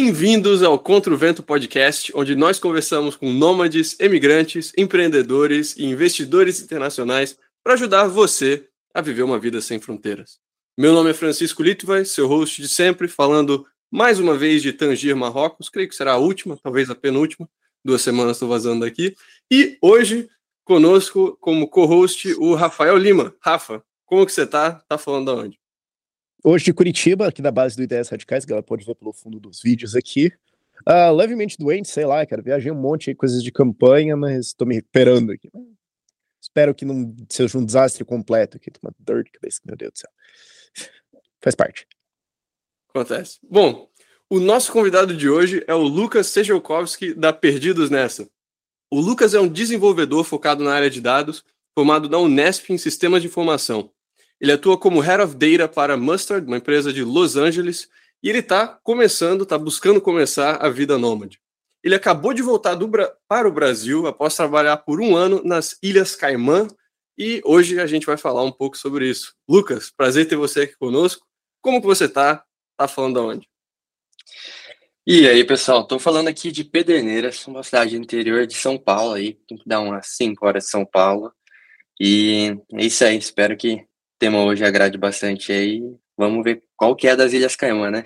Bem-vindos ao Contra o Vento Podcast, onde nós conversamos com nômades, emigrantes, empreendedores e investidores internacionais para ajudar você a viver uma vida sem fronteiras. Meu nome é Francisco Litvai, seu host de sempre, falando mais uma vez de Tangir, Marrocos. Creio que será a última, talvez a penúltima. Duas semanas estou vazando daqui. E hoje, conosco, como co-host, o Rafael Lima. Rafa, como que você está? Tá falando aonde? Hoje de Curitiba, aqui da base do Ideias Radicais, que ela pode ver pelo fundo dos vídeos aqui. Uh, levemente doente, sei lá, cara. Viajei um monte de coisas de campanha, mas estou me recuperando aqui. Espero que não seja um desastre completo aqui. Uma dor de cabeça, meu Deus do céu. Faz parte. Acontece. Bom, o nosso convidado de hoje é o Lucas Sejelkowski, da Perdidos Nessa. O Lucas é um desenvolvedor focado na área de dados, formado na Unesp em Sistemas de Informação. Ele atua como Head of Data para Mustard, uma empresa de Los Angeles, e ele está começando, está buscando começar a vida nômade. Ele acabou de voltar para o Brasil após trabalhar por um ano nas Ilhas Caimã e hoje a gente vai falar um pouco sobre isso. Lucas, prazer ter você aqui conosco. Como que você está? Tá falando aonde? E aí, pessoal, estou falando aqui de Pederneiras, uma cidade interior de São Paulo aí, tem que dar umas 5 horas de São Paulo. E é isso aí, espero que tema hoje agrade bastante aí. Vamos ver qual que é das Ilhas Caimã, né?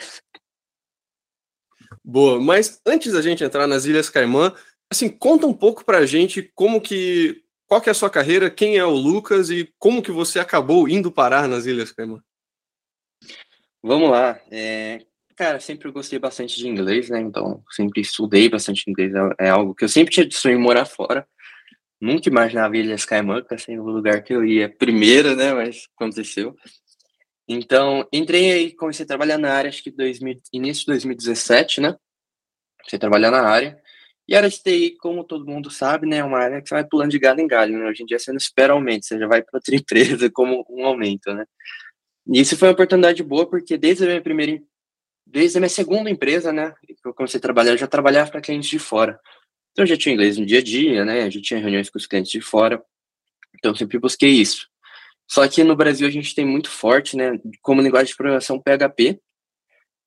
Boa, mas antes da gente entrar nas Ilhas Caimã, assim, conta um pouco pra gente como que, qual que é a sua carreira, quem é o Lucas e como que você acabou indo parar nas Ilhas Caimã. Vamos lá, é, cara, sempre gostei bastante de inglês, né, então sempre estudei bastante inglês, é, é algo que eu sempre tinha de sonho morar fora, Nunca imaginava Caimã, que assim, o lugar que eu ia primeiro, né? Mas aconteceu. Então, entrei aí, comecei a trabalhar na área, acho que 2000, início de 2017, né? Comecei a trabalhar na área. E a área de TI, como todo mundo sabe, né? É uma área que você vai pulando de galho em galho, né? Hoje em dia você não espera aumento, você já vai para outra empresa como um aumento, né? E isso foi uma oportunidade boa, porque desde a minha primeira, desde a minha segunda empresa, né? Que eu comecei a trabalhar, eu já trabalhava para clientes de fora. Então, eu já tinha inglês no dia a dia, né? Já tinha reuniões com os clientes de fora. Então, sempre busquei isso. Só que no Brasil a gente tem muito forte, né? Como linguagem de programação PHP.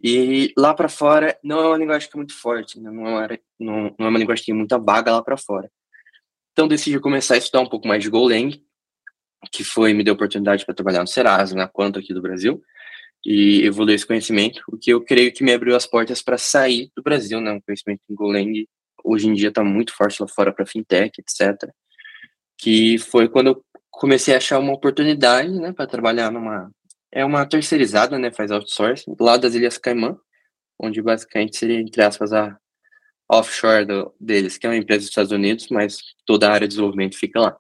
E lá para fora não é uma linguagem que é muito forte, né? não, é, não, não é uma linguagem que tem muita vaga lá para fora. Então, decidi começar a estudar um pouco mais de Golang, que foi me deu oportunidade para trabalhar no Serasa, na Quanto aqui do Brasil, e evoluir esse conhecimento, o que eu creio que me abriu as portas para sair do Brasil, né? Um conhecimento em Golang hoje em dia está muito forte lá fora para fintech, etc. Que foi quando eu comecei a achar uma oportunidade, né, para trabalhar numa é uma terceirizada, né, faz outsourcing lá das Ilhas Caimã, onde basicamente seria entre aspas a offshore do, deles, que é uma empresa dos Estados Unidos, mas toda a área de desenvolvimento fica lá.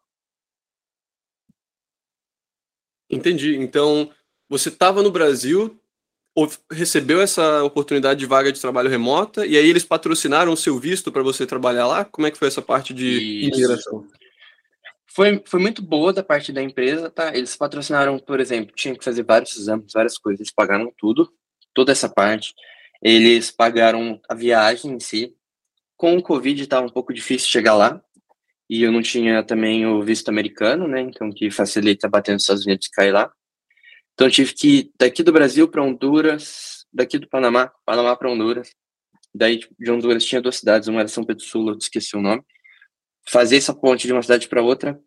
Entendi. Então, você estava no Brasil, recebeu essa oportunidade de vaga de trabalho remota e aí eles patrocinaram o seu visto para você trabalhar lá? Como é que foi essa parte de imigração? Foi, foi muito boa da parte da empresa, tá? Eles patrocinaram, por exemplo, tinha que fazer vários exames, várias coisas, eles pagaram tudo, toda essa parte. Eles pagaram a viagem em si. Com o Covid estava um pouco difícil chegar lá, e eu não tinha também o visto americano, né? Então que facilita bater nos Estados Unidos e cair lá. Então eu tive que ir daqui do Brasil para Honduras, daqui do Panamá, Panamá para Honduras. Daí de Honduras tinha duas cidades, uma era São Pedro Sul, eu esqueci o nome. Fazer essa ponte de uma cidade para outra,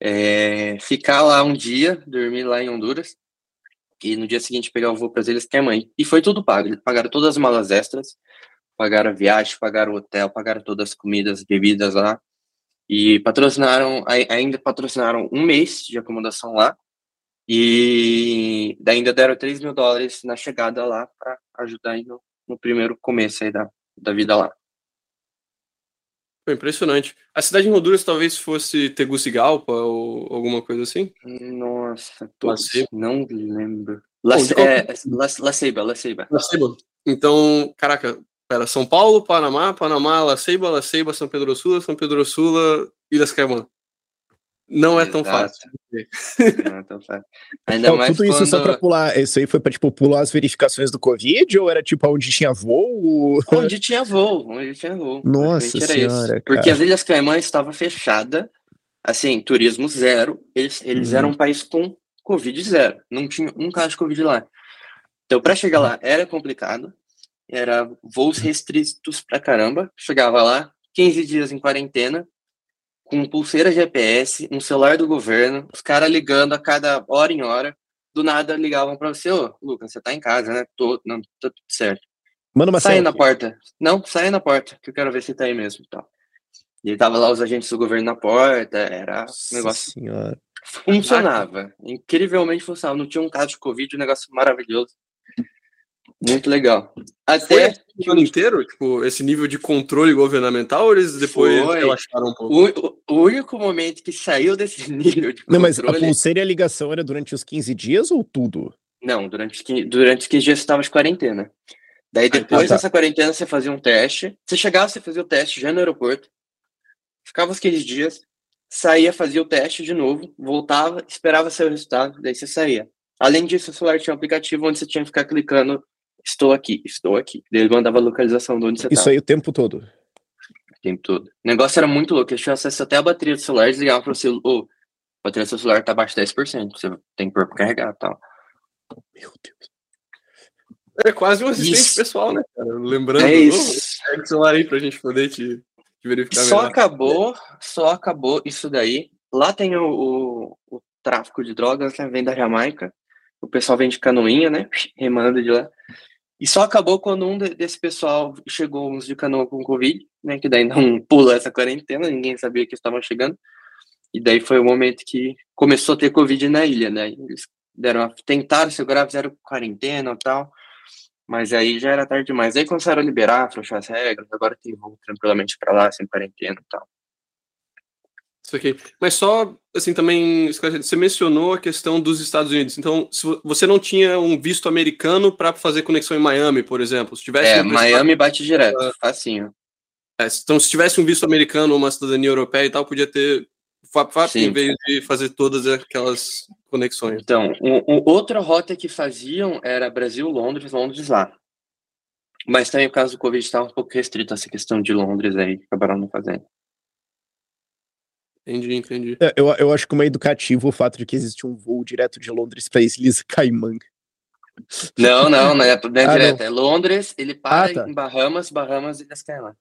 é, ficar lá um dia, dormir lá em Honduras, e no dia seguinte pegar o voo para as Ilhas mãe E foi tudo pago. Eles pagaram todas as malas extras, pagaram a viagem, pagaram o hotel, pagaram todas as comidas, bebidas lá. E patrocinaram, ainda patrocinaram um mês de acomodação lá e ainda deram 3 mil dólares na chegada lá para ajudar no, no, primeiro começo aí da, da vida lá. Foi impressionante. A cidade de Honduras talvez fosse Tegucigalpa ou alguma coisa assim? Nossa, não lembro. La, Bom, é, La, La Ceiba, La Ceiba. La Ceiba. Então, caraca, era São Paulo, Panamá, Panamá, La Ceiba, La Ceiba, São Pedro Sula, São Pedro Sula, Ilhas Caimã. Não é tão fácil. Não é tão fácil. Ainda então, mais tudo quando... isso só pra pular. Isso aí foi pra, tipo, pular as verificações do Covid ou era tipo onde tinha voo? Onde tinha voo, onde tinha voo. Nossa senhora. Porque as Ilhas Caimã estava fechada, assim, turismo zero. Eles, eles hum. eram um país com Covid zero. Não tinha um caso de Covid lá. Então, para chegar lá era complicado. era voos restritos pra caramba. Chegava lá, 15 dias em quarentena, com pulseira GPS, um celular do governo, os caras ligando a cada hora em hora. Do nada ligavam pra você, ô, Lucas, você tá em casa, né? Tô, não, tá tudo certo. Manda uma Sai na porta. Não, sai na porta, que eu quero ver se tá aí mesmo e tal. E aí tava lá os agentes do governo na porta, era um Nossa negócio senhora. funcionava. Incrivelmente funcionava. Não tinha um caso de Covid, um negócio maravilhoso. Muito legal. Foi Até o ano inteiro, tipo, esse nível de controle governamental, ou eles depois Foi. relaxaram um pouco? o, o único momento que saiu desse nível de Não, mas a controle. pulseira e a ligação era durante os 15 dias ou tudo? Não, durante os 15, durante os 15 dias você estava de quarentena. Daí então depois tá. dessa quarentena você fazia um teste. Você chegava, você fazia o teste já no aeroporto. Ficava os 15 dias, saía, fazia o teste de novo, voltava, esperava sair o resultado, daí você saía. Além disso, o celular tinha um aplicativo onde você tinha que ficar clicando estou aqui, estou aqui. Daí ele mandava a localização de onde você Isso estava aí o tempo todo. o tempo todo. O negócio era muito louco, eles tinham acesso até a bateria do celular, eles ligavam para você, ô, a bateria do seu celular tá abaixo de 10%, você tem que pôr pra carregar e tal. Meu Deus. É quase um assistente Isso. pessoal, né, cara? Lembrando, É isso. pega o celular aí pra gente poder te, te verificar Só melhor. acabou, só acabou isso daí. Lá tem o, o, o tráfico de drogas, né? Vem da Jamaica. O pessoal vem de canoinha, né? Remando de lá. E só acabou quando um de- desse pessoal chegou uns de canoa com Covid, né? Que daí não pula essa quarentena, ninguém sabia que estavam chegando. E daí foi o momento que começou a ter Covid na ilha, né? Eles deram a, tentaram segurar, fizeram quarentena e tal. Mas aí já era tarde demais. Aí começaram a liberar, afrouxar as regras. Agora tem voo tranquilamente pra lá, sem quarentena e tal. Isso aqui. Mas só, assim, também, você mencionou a questão dos Estados Unidos. Então, se vo- você não tinha um visto americano para fazer conexão em Miami, por exemplo. Se tivesse É, um Miami bate direto, facinho. É, então, se tivesse um visto americano ou uma cidadania europeia e tal, podia ter FAP, FAP Sim. em vez de fazer todas aquelas conexões. Então, o, o- outra rota que faziam era Brasil-Londres, Londres lá. Mas também por causa do Covid estava um pouco restrito essa questão de Londres aí, acabaram não fazendo. Entendi, entendi. É, eu, eu acho que uma educativo o fato de que existe um voo direto de Londres para Ilhas Caimã. Não, não, não é, não é Ah, direto. É Londres, ele para Ah, tá. em Bahamas, Bahamas e desce lá.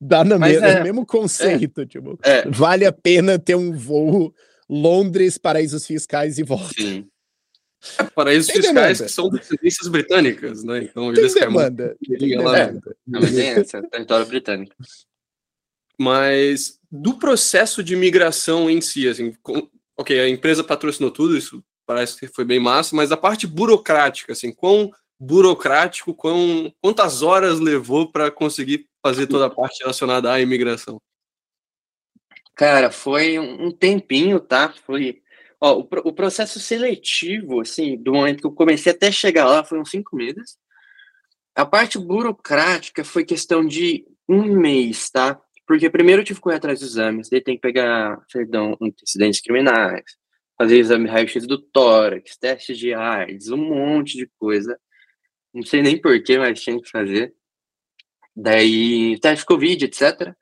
Dá no Mas mesmo, é- mesmo conceito, tipo. É, Vale a pena ter um voo Londres, paraísos fiscais e volta. sim. Paraísos Tem fiscais demanda. que são descendências britânicas, né? Então, Tem eles querem muito demanda. Tem. Não, mas tem essa, território britânico. Mas do processo de migração em si, assim, com- ok, a empresa patrocinou tudo, isso parece que foi bem massa, mas a parte burocrática, assim, quão burocrático, quão, quantas horas levou para conseguir fazer toda a parte relacionada à imigração? Cara, foi um tempinho, tá? Foi. Ó, o, o processo seletivo, assim, do momento que eu comecei até chegar lá, uns cinco meses. A parte burocrática foi questão de um mês, tá? Porque primeiro eu tive que correr atrás dos exames, daí tem que pegar, perdão, antecedentes criminais, fazer exame raio-x do tórax, testes de AIDS, um monte de coisa. Não sei nem porquê, mas tinha que fazer. Daí, teste Covid, etc.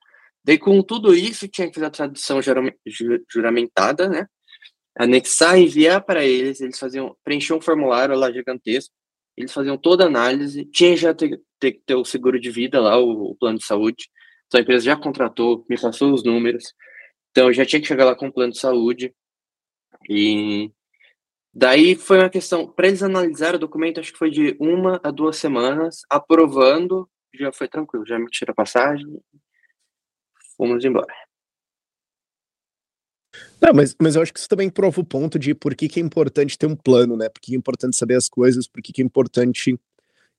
Daí, com tudo isso, tinha que fazer a tradução jurame- ju- juramentada, né? Anexar enviar para eles. Eles faziam, preenchiam um formulário lá gigantesco. Eles faziam toda a análise. Tinha já ter, ter que ter o seguro de vida lá, o, o plano de saúde. Então, a empresa já contratou, me passou os números. Então, eu já tinha que chegar lá com o plano de saúde. E daí foi uma questão, para eles analisar o documento, acho que foi de uma a duas semanas, aprovando, já foi tranquilo, já me tira a passagem, fomos embora. Não, mas, mas eu acho que isso também prova o ponto de por que, que é importante ter um plano, né? Por que é importante saber as coisas, por que, que é importante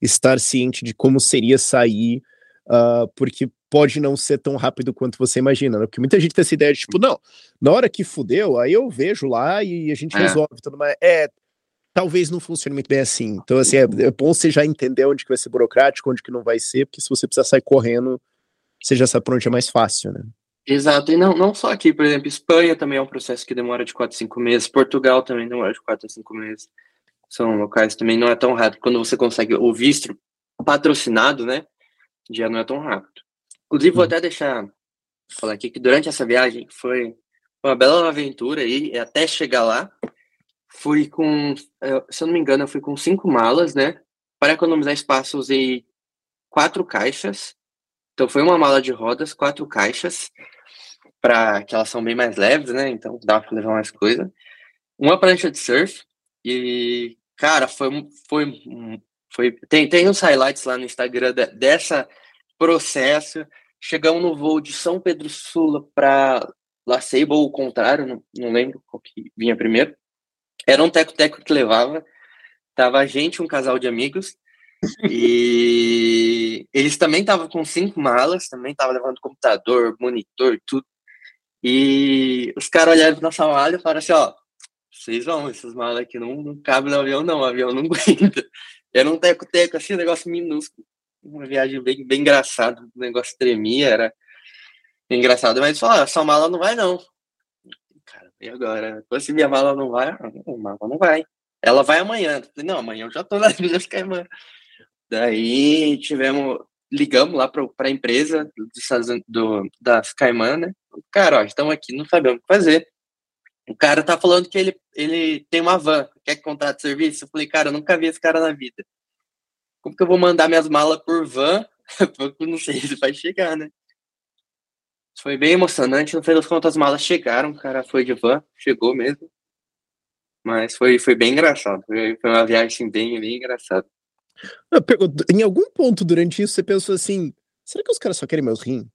estar ciente de como seria sair, ah, porque pode não ser tão rápido quanto você imagina, né? Porque muita gente tem essa ideia de, tipo, não, na hora que fudeu, aí eu vejo lá e a gente É. resolve tudo mais. É, talvez não funcione muito bem assim. Então, assim, é, é bom você já entender onde que vai ser burocrático, onde que não vai ser, porque se você precisar sair correndo, você já sabe por onde é mais fácil, né? Exato, e não, não só aqui, por exemplo, Espanha também é um processo que demora de 4 a 5 meses, Portugal também demora de 4 a 5 meses. São locais também não é tão rápido. Quando você consegue o visto patrocinado, né? Já não é tão rápido. Inclusive, vou Uhum. até deixar falar aqui que durante essa viagem foi uma bela aventura aí, e até chegar lá. Fui com, eh, se eu não me engano, eu fui com cinco malas, né? Para economizar espaço, usei quatro caixas. Então foi uma mala de rodas, quatro caixas, para que elas são bem mais leves, né? Então dá para levar mais coisa. Uma prancha de surf e cara, foi foi foi tem tem uns highlights lá no Instagram de, dessa processo. Chegamos no voo de São Pedro Sula para La Ceiba ou o contrário, não, não lembro qual que vinha primeiro. Era um teco-teco que levava. Tava a gente, um casal de amigos, e eles também estavam com cinco malas, também estavam levando computador, monitor, tudo. E os caras olharam nossa mala e falaram assim: ó, vocês vão, essas malas aqui não, não cabem no avião, não, o avião não aguenta. Era um teco-teco, assim, um negócio minúsculo. Uma viagem bem, bem engraçada, o negócio tremia, era engraçado. Mas falaram: essa mala não vai, não. Cara, e agora? Se minha mala não vai, a mala não vai. Ela vai amanhã. Não, amanhã eu já tô nas Ilhas Caimã. Daí tivemos, ligamos lá para a empresa do, do, das Caimã, né? Cara, ó, estamos aqui, não sabemos o que fazer. O cara tá falando que ele, ele tem uma van, quer contrato de serviço? Eu falei, cara, eu nunca vi esse cara na vida. Como que eu vou mandar minhas malas por van? eu não sei se vai chegar, né? Foi bem emocionante. No fim das contas, as malas chegaram. O cara foi de van, chegou mesmo. Mas foi, foi bem engraçado. Foi, uma viagem bem, bem engraçada. Em algum ponto durante isso você pensou assim: será que os caras só querem meus rins?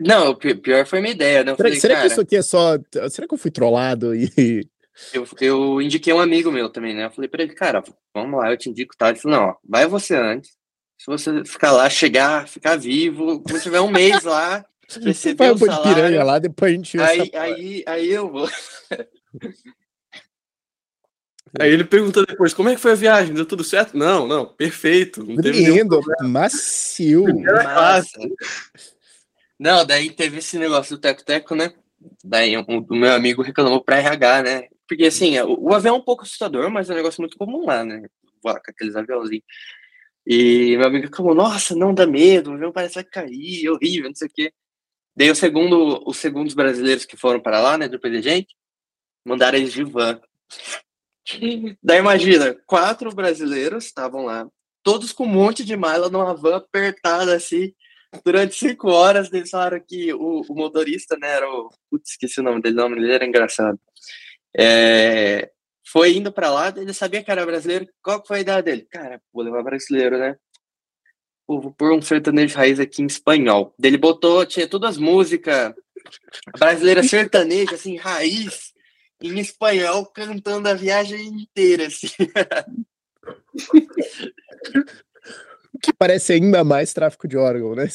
Não, pior foi minha ideia. Né? Será, falei, será cara, que isso aqui é só. Será que eu fui trollado e. Eu, eu indiquei um amigo meu também, né? Eu falei pra ele, cara, vamos lá, eu te indico, tá? Ele falou, não, ó, vai você antes. Se você ficar lá, chegar, ficar vivo, quando tiver um mês lá, receber o salário... piranha lá, depois a gente... Aí, aí, aí eu vou. Aí ele perguntou depois, como é que foi a viagem? Deu tudo certo? Não, não, perfeito. Não teve Lindo, macio. Não, daí teve esse negócio do teco-teco, né? Daí o, o meu amigo reclamou pra RH, né? Porque assim, o, o, avião é um pouco assustador, mas é um negócio muito comum lá, né? Com aqueles aviãozinhos. E meu amigo falou, nossa, não dá medo, o avião parece que vai cair, é horrível, não sei o quê. Daí o segundo, os segundos brasileiros que foram para lá, né, do PDG, mandaram eles de van. Daí imagina, quatro brasileiros estavam lá, todos com um monte de mala numa van apertada assim, durante cinco horas. Eles falaram que o, o motorista, né, era o. Putz, esqueci o nome dele, o nome dele era engraçado. É, foi indo para lá, ele sabia que era brasileiro. Qual foi a ideia dele? Cara, vou levar brasileiro, né? Pô, vou pôr um sertanejo raiz aqui em espanhol. Ele botou, tinha todas as músicas brasileira sertaneja, assim, raiz em espanhol cantando a viagem inteira, assim. que parece ainda mais tráfico de órgão, né?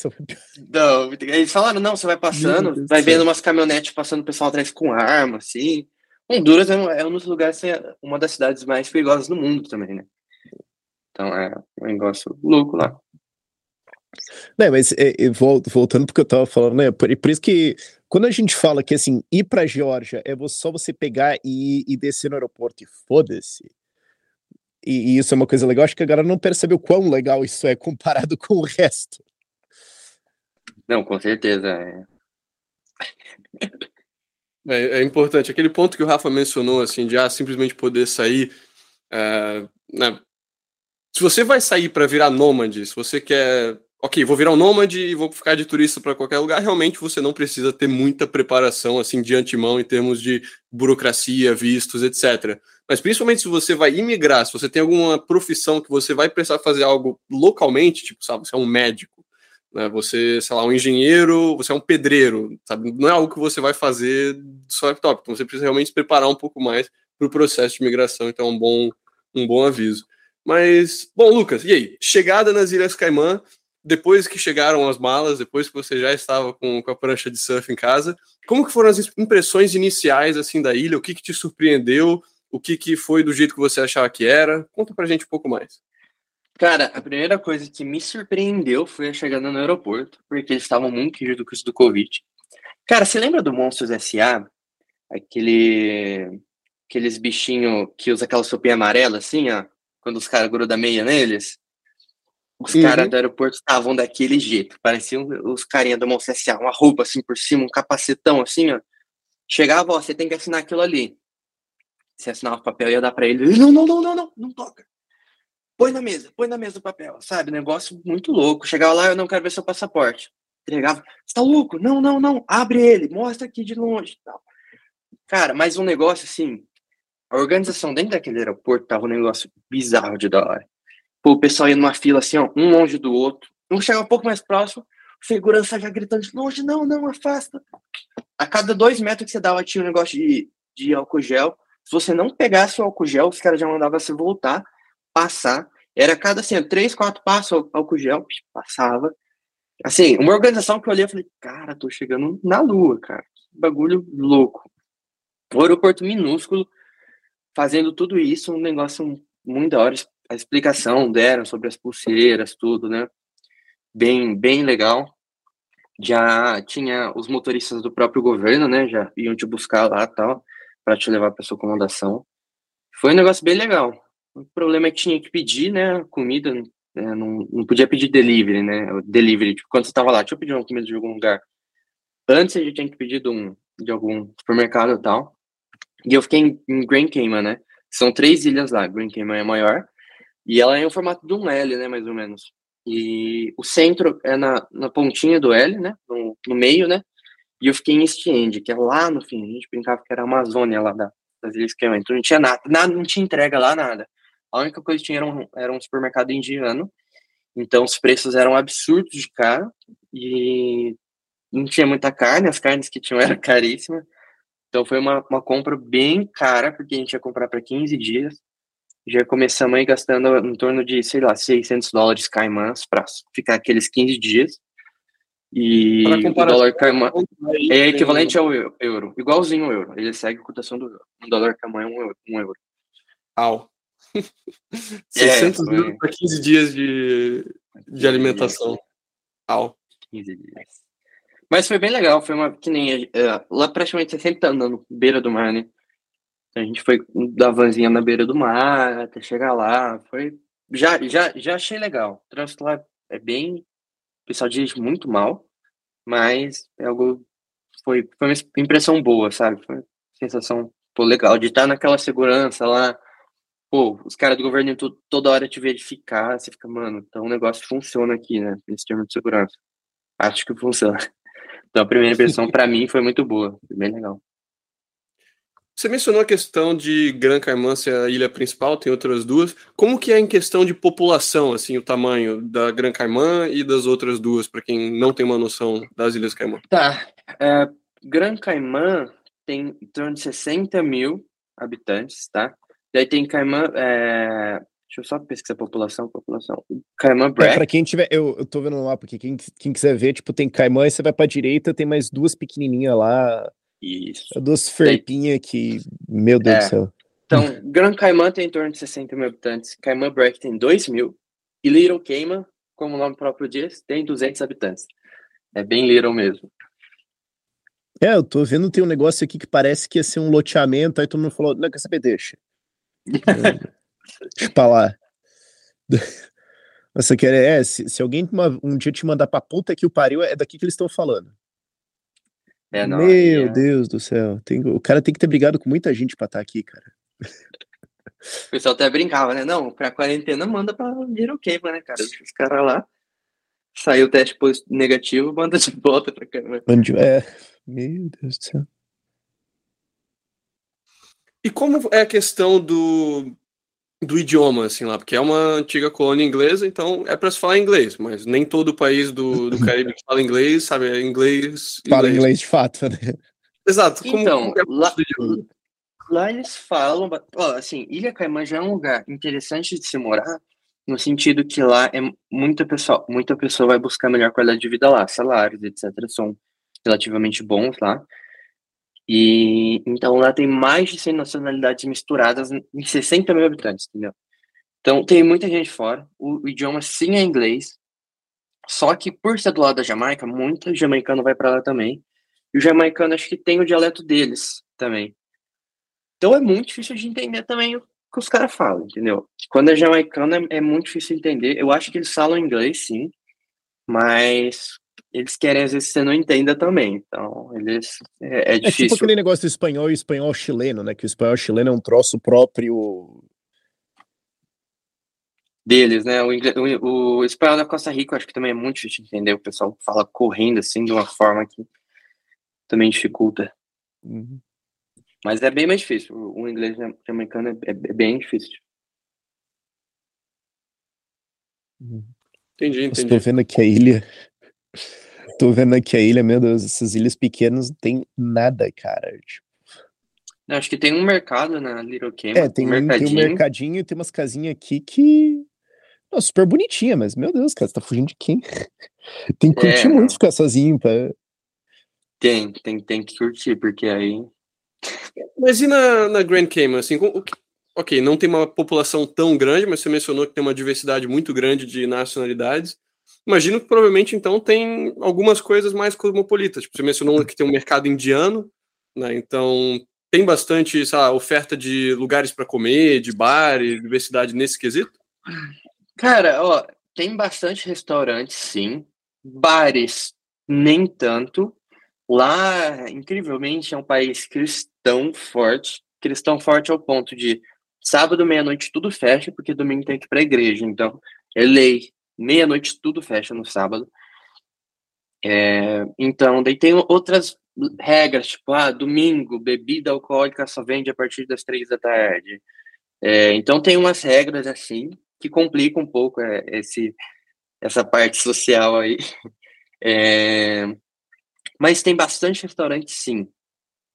Não, eles falaram, não, você vai passando, vai vendo umas caminhonetes passando o pessoal atrás com arma, assim. Honduras é um, é um dos lugares, é uma das cidades mais perigosas do mundo também, né? Então é um negócio louco lá. Não, mas é, voltando porque eu tava falando, né? Por, por, isso que quando a gente fala que assim, ir pra Geórgia é só você pegar e, e descer no aeroporto e foda-se. E, e, isso é uma coisa legal, acho que a galera não percebeu quão legal isso é comparado com o resto. Não, com certeza. É. É, é importante. Aquele ponto que o Rafa mencionou, assim, de ah, simplesmente poder sair. É, né? Se você vai sair para virar nômade, se você quer ok, vou virar um nômade e vou ficar de turista para qualquer lugar, realmente você não precisa ter muita preparação assim de antemão em termos de burocracia, vistos, etc. Mas principalmente se você vai imigrar, se você tem alguma profissão que você vai precisar fazer algo localmente, tipo, sabe, você é um médico, né, você, sei lá, um engenheiro, você é um pedreiro, sabe, não é algo que você vai fazer do seu laptop, então você precisa realmente se preparar um pouco mais para o processo de imigração, então é um bom, um bom aviso. Mas, bom, Lucas, e aí? Chegada nas Ilhas Caimã, depois que chegaram as malas, depois que você já estava com, com a prancha de surf em casa, como que foram as impressões iniciais assim da ilha? O que, que te surpreendeu? O que, que foi do jeito que você achava que era? Conta pra gente um pouco mais. Cara, a primeira coisa que me surpreendeu foi a chegada no aeroporto, porque eles estavam muito queijo do do Covid. Cara, você lembra do Monstros S.A.? Aquele... Aqueles bichinhos que usa aquela sopinha amarela, assim, ó, quando os caras grudam meia neles? Os uhum. caras do aeroporto estavam daquele jeito. Pareciam os carinha do Monstro S.A., uma roupa assim por cima, um capacetão assim, ó. Chegava, ó, você tem que assinar aquilo ali. Se assinava o papel, ia dar pra ele. Não, não, não, não, não, não toca. Põe na mesa, põe na mesa o papel, sabe? Negócio muito louco. Chegava lá, eu não quero ver seu passaporte. Entregava, você tá louco? Não, não, não, abre ele, mostra aqui de longe. Tal. Cara, mas um negócio assim, a organização dentro daquele aeroporto tava um negócio bizarro de da hora. Pô, o pessoal ia numa fila assim, ó, um longe do outro. Um chegava um pouco mais próximo, segurança já gritando de longe, não, não, afasta. A cada dois metros que você dava tinha um negócio de, de álcool gel. Se você não pegasse o álcool gel, os caras já mandavam você voltar, passar. Era cada assim, três, quatro passos álcool gel, passava. Assim, uma organização que eu olhei e falei, cara, tô chegando na lua, cara. Que bagulho louco. Um aeroporto minúsculo, fazendo tudo isso, um negócio muito da hora. A explicação deram sobre as pulseiras, tudo, né? Bem, bem legal. Já tinha os motoristas do próprio governo, né? Já iam te buscar lá tal, para te levar para sua acomodação. Foi um negócio bem legal. O problema é que tinha que pedir, né? Comida, né, não, não podia pedir delivery, né? Delivery, tipo, quando você estava lá, deixa eu pedir uma comida de algum lugar. Antes a gente tinha que pedir de, um, de algum supermercado e tal. E eu fiquei em, em Grand Cayman, né? São três ilhas lá. Grand Cayman é maior. E ela é em formato de um L, né? Mais ou menos. E o centro é na, na pontinha do L, né? No, no meio, né? E eu fiquei em East End, que é lá no fim. A gente brincava que era a Amazônia lá da, das Ilhas Cayman. Então não tinha nada, nada, não tinha entrega lá, nada. A única coisa que tinha era um, era um supermercado indiano. Então os preços eram absurdos de caro. E não tinha muita carne, as carnes que tinham eram caríssimas. Então foi uma, uma compra bem cara, porque a gente ia comprar para 15 dias. Já começamos aí gastando em torno de, sei lá, 600 dólares caimãs para ficar aqueles 15 dias. E o dólar caimã é equivalente ao euro, igualzinho ao euro. Ele segue a cotação do euro. Um dólar caimã é um euro. Um euro. Au. 600 é, euros para 15 dias de, de alimentação. Au. 15 dias. Mas foi bem legal, foi uma que nem uh, lá praticamente você sempre tá andando beira do mar, né? A gente foi da vanzinha na beira do mar até chegar lá, foi já já já achei legal. O trânsito lá é bem, o pessoal dirige muito mal, mas é algo foi foi uma impressão boa, sabe? Foi uma sensação pô, legal de estar naquela segurança lá. Pô, os caras do governo toda hora te verificar, você fica, mano, então o negócio funciona aqui, né? Nesse termo de segurança. Acho que funciona. Então a primeira impressão para mim foi muito boa, foi bem legal. Você mencionou a questão de Gran Caimã ser a ilha principal, tem outras duas. Como que é em questão de população, assim, o tamanho da Gran Caimã e das outras duas, para quem não tem uma noção das Ilhas Caimã? Tá. É, Gran Caimã tem em torno de 60 mil habitantes, tá? Daí tem Caimã, é, Deixa eu só pesquisar população, população. Caimã Brack. É, pra quem tiver, eu, eu tô vendo mapa aqui, quem, quem quiser ver, tipo, tem Caimã e você vai pra direita, tem mais duas pequenininhas lá. Isso. Duas ferpinhas que, meu Deus é. do céu. Então, Gran Caimã tem em torno de 60 mil habitantes, Caimã Brack tem 2 mil, e Little Cayman, como o nome próprio diz, tem 200 habitantes. É bem little mesmo. É, eu tô vendo, tem um negócio aqui que parece que ia ser um loteamento, aí todo mundo falou, não, quer saber, deixa. Pra lá. Você quer, é, se, se alguém um dia te mandar pra puta que o pariu, é daqui que eles estão falando. É, não, Meu é... Deus do céu. Tem, o cara tem que ter brigado com muita gente pra estar tá aqui, cara. O pessoal até brincava, né? Não, pra quarentena manda pra Cave, né, cara? Os caras lá. Saiu o teste negativo, manda de volta pra câmera. É, meu Deus do céu. E como é a questão do, do idioma, assim, lá? Porque é uma antiga colônia inglesa, então é para se falar inglês, mas nem todo o país do, do Caribe que fala inglês, sabe? É inglês. Fala inglês de fato, né? Exato. Como, então, é lá, lá eles falam. Ó, assim, Ilha Caimã já é um lugar interessante de se morar, no sentido que lá é muita pessoa, muita pessoa vai buscar melhor qualidade de vida lá, salários, etc., são relativamente bons lá. E então lá tem mais de 100 nacionalidades misturadas em 60 mil habitantes, entendeu? Então tem muita gente fora. O, o idioma sim é inglês. Só que por ser do lado da Jamaica, muito jamaicano vai para lá também. E o jamaicano acho que tem o dialeto deles também. Então é muito difícil de entender também o que os caras falam, entendeu? Quando é jamaicano é, é muito difícil de entender. Eu acho que eles falam inglês, sim. Mas eles querem às vezes que você não entenda também. Então, eles é, é difícil. É tipo aquele negócio do espanhol e espanhol chileno, né? Que o espanhol chileno é um troço próprio. deles, né? O, inglês, o, o, espanhol da Costa Rica acho que também é muito difícil de entender. O pessoal fala correndo assim de uma forma que também dificulta. Uhum. Mas é bem mais difícil. O inglês americano é, é, bem difícil. Uhum. Entendi, entendi. Estou vendo aqui a ilha. Tô vendo aqui a ilha, meu Deus, essas ilhas pequenas não tem nada, cara. Tipo... Acho que tem um mercado na Little Cayman. É, tem um, mercadinho. tem um mercadinho e tem umas casinhas aqui que. Não, super bonitinha, mas meu Deus, cara, você tá fugindo de quem? tem que curtir é, muito ficar sozinho pra. Tem, tem, tem que curtir, porque aí. Mas e na, na Grand Cayman, assim, o que, ok, não tem uma população tão grande, mas você mencionou que tem uma diversidade muito grande de nacionalidades. Imagino que provavelmente então tem algumas coisas mais cosmopolitas. Tipo, você mencionou que tem um mercado indiano, né? Então tem bastante essa oferta de lugares para comer, de bar e diversidade nesse quesito? Cara, ó, tem bastante restaurantes, sim. Bares, nem tanto. Lá, incrivelmente, é um país cristão forte. Cristão forte ao ponto de sábado, meia-noite, tudo fecha, porque domingo tem que ir pra igreja. Então, é lei. Meia-noite, tudo fecha no sábado. É, então, daí tem outras regras, tipo, ah, domingo, bebida alcoólica só vende a partir das três da tarde. É, então tem umas regras assim que complicam um pouco é, esse, essa parte social aí. É, mas tem bastante restaurante, sim.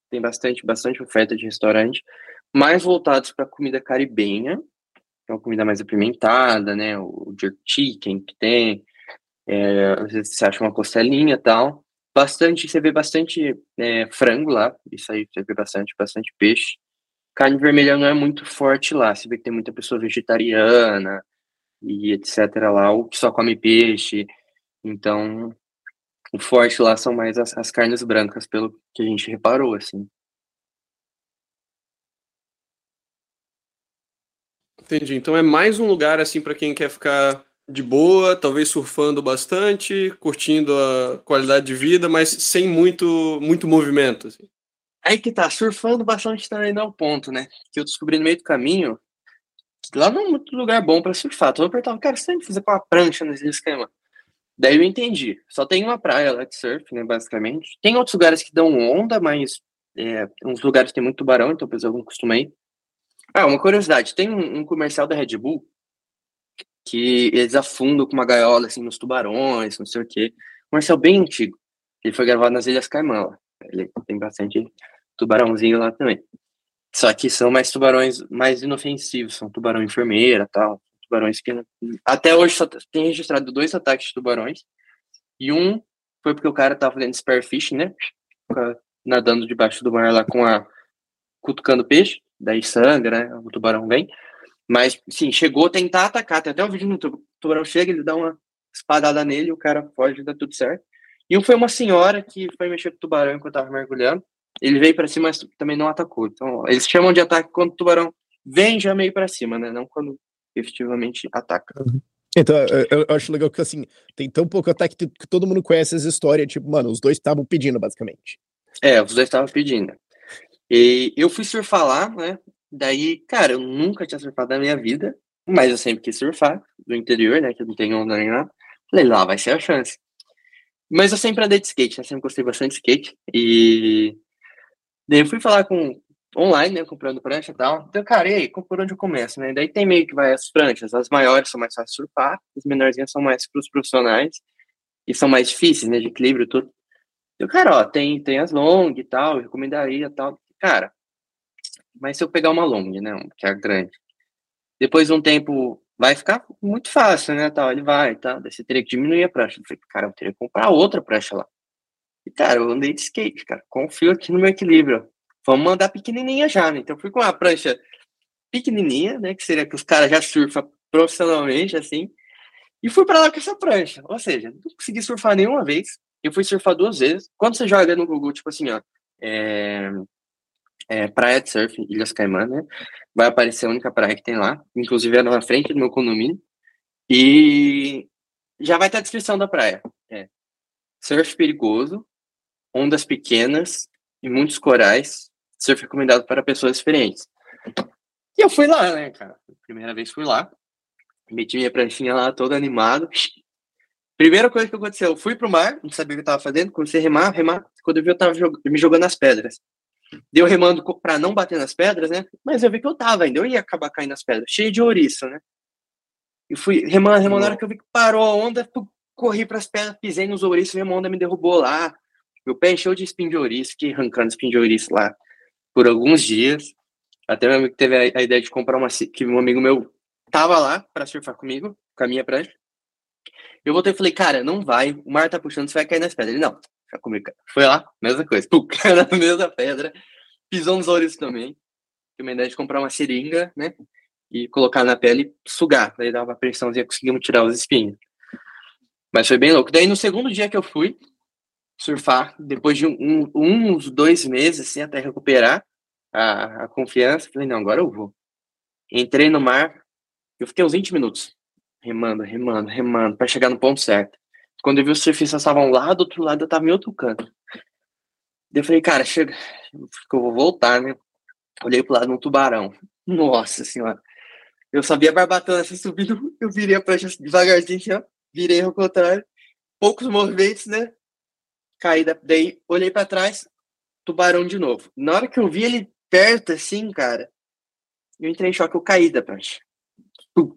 Tem bastante, bastante oferta de restaurante, mais voltados para comida caribenha, uma comida mais apimentada, né? O jerk chicken que tem, é, às vezes você acha uma costelinha e tal bastante, você vê bastante é, frango lá, isso aí você vê bastante, bastante peixe. Carne vermelha não é muito forte lá, você vê que tem muita pessoa vegetariana e etc lá, ou que só come peixe. Então, o forte lá são mais as, as carnes brancas, pelo que a gente reparou, assim. Entendi. Então é mais um lugar assim para quem quer ficar de boa, talvez surfando bastante, curtindo a qualidade de vida, mas sem muito muito movimento. Assim. Aí que tá, surfando bastante também não é o ponto, né? Que eu descobri no meio do caminho, lá não é muito lugar bom para surfar. Então eu perguntava, cara, você fazer com a prancha nesse esquema? Daí eu entendi. Só tem uma praia lá de surf, né, basicamente. Tem outros lugares que dão onda, mas é, uns lugares tem muito tubarão, então depois eu não costumei. Ah, uma curiosidade, tem um, um comercial da Red Bull que eles afundam com uma gaiola assim nos tubarões, não sei o quê. Um Marcel bem antigo. Ele foi gravado nas Ilhas Caimã. Lá. Ele tem bastante tubarãozinho lá também. Só que são mais tubarões mais inofensivos, são tubarão enfermeira, tal, tubarões que até hoje só tem registrado dois ataques de tubarões. E um foi porque o cara tava fazendo spearfishing, né? Nadando debaixo do mar lá com a cutucando peixe, daí sangra, né? O tubarão vem. Mas, sim, chegou a tentar atacar. Tem até um vídeo no YouTube. O tubarão chega, ele dá uma espadada nele, o cara foge, dá tudo certo. E um foi uma senhora que foi mexer com o tubarão enquanto tava mergulhando. Ele veio para cima, mas também não atacou. Então, eles chamam de ataque quando o tubarão vem já meio para cima, né? Não quando efetivamente ataca. Uhum. Então, eu, eu, acho legal que, assim, tem tão pouco ataque que todo mundo conhece essa história. Tipo, mano, os dois estavam pedindo, basicamente. É, os dois estavam pedindo. E eu fui surfar lá, né? Daí, cara, eu nunca tinha surfado na minha vida, mas eu sempre quis surfar, do interior, né, que não tem onda nem nada. Falei, lá vai ser a chance. Mas eu sempre andei de skate, né, sempre gostei bastante de skate. E daí eu fui falar com online, né, comprando prancha e tal. Então, cara, e aí, por onde eu começo, né? Daí tem meio que vai as pranchas, as maiores são mais fáceis de surfar, as menorzinhas são mais para os profissionais e são mais difíceis, né, de equilíbrio tudo. Eu, cara, ó, tem, tem as long e tal, recomendaria e tal. Cara, mas se eu pegar uma long, né, que é grande, depois de um tempo vai ficar muito fácil, né, tal, ele vai, tá, daí você teria que diminuir a prancha. Eu falei, cara, eu teria que comprar outra prancha lá. E, cara, eu andei de skate, cara, confio aqui no meu equilíbrio. Vamos mandar pequenininha já, né? Então, eu fui com uma prancha pequenininha, né, que seria que os caras já surfam profissionalmente, assim, e fui para lá com essa prancha. Ou seja, não consegui surfar nenhuma vez. Eu fui surfar duas vezes. Quando você joga no Google, tipo assim, ó, é, é, praia de surf, Ilhas Caimã, né? Vai aparecer a única praia que tem lá, inclusive é na frente do meu condomínio. E já vai estar a descrição da praia. É, surf perigoso, ondas pequenas e muitos corais. Surf recomendado para pessoas experientes. E eu fui lá, né, cara? Primeira vez fui lá. Meti minha pranchinha lá, todo animado. Primeira coisa que aconteceu, eu fui pro mar, não sabia o que eu tava fazendo, comecei a remar, remar. Quando eu vi, eu tava jog me jogando nas pedras. Deu remando pra não bater nas pedras, né? Mas eu vi que eu tava ainda, eu ia acabar caindo nas pedras, cheio de ouriço, né? E fui remando, remando, hora que eu vi que parou a onda, corri pras pedras, pisei nos ouriços, a onda me derrubou lá. Meu pé encheu de espinho de ouriço, fiquei arrancando espinho de ouriço lá por alguns dias. Até meu amigo teve a, a ideia de comprar uma, que um amigo meu tava lá para surfar comigo, com a minha prancha. Eu voltei e falei, cara, não vai, o mar tá puxando, você vai cair nas pedras. Ele, não, comigo, cara. Foi lá, mesma coisa, pum, caiu na mesma pedra, pisou nos olhos também. Tive uma ideia de comprar uma seringa, né, e colocar na pele e sugar. Daí dava pressãozinha, conseguimos tirar os espinhos. Mas foi bem louco. Daí no segundo dia que eu fui surfar, depois de um, um, uns dois meses, assim, até recuperar a, a confiança, falei, não, agora eu vou. Entrei no mar, eu fiquei uns 20 minutos remando, remando, remando, para chegar no ponto certo. Quando eu vi os surfistas estavam lá do outro lado, eu tava em outro canto. Eu falei, cara, chega, eu vou voltar, né? Olhei pro lado um tubarão. Nossa senhora. Eu sabia barbatana assim, subindo, eu virei a prancha devagarzinho, assim, virei ao contrário. Poucos movimentos, né? Caí, daí olhei para trás, tubarão de novo. Na hora que eu vi ele perto, assim, cara, eu entrei em choque, eu caí da prancha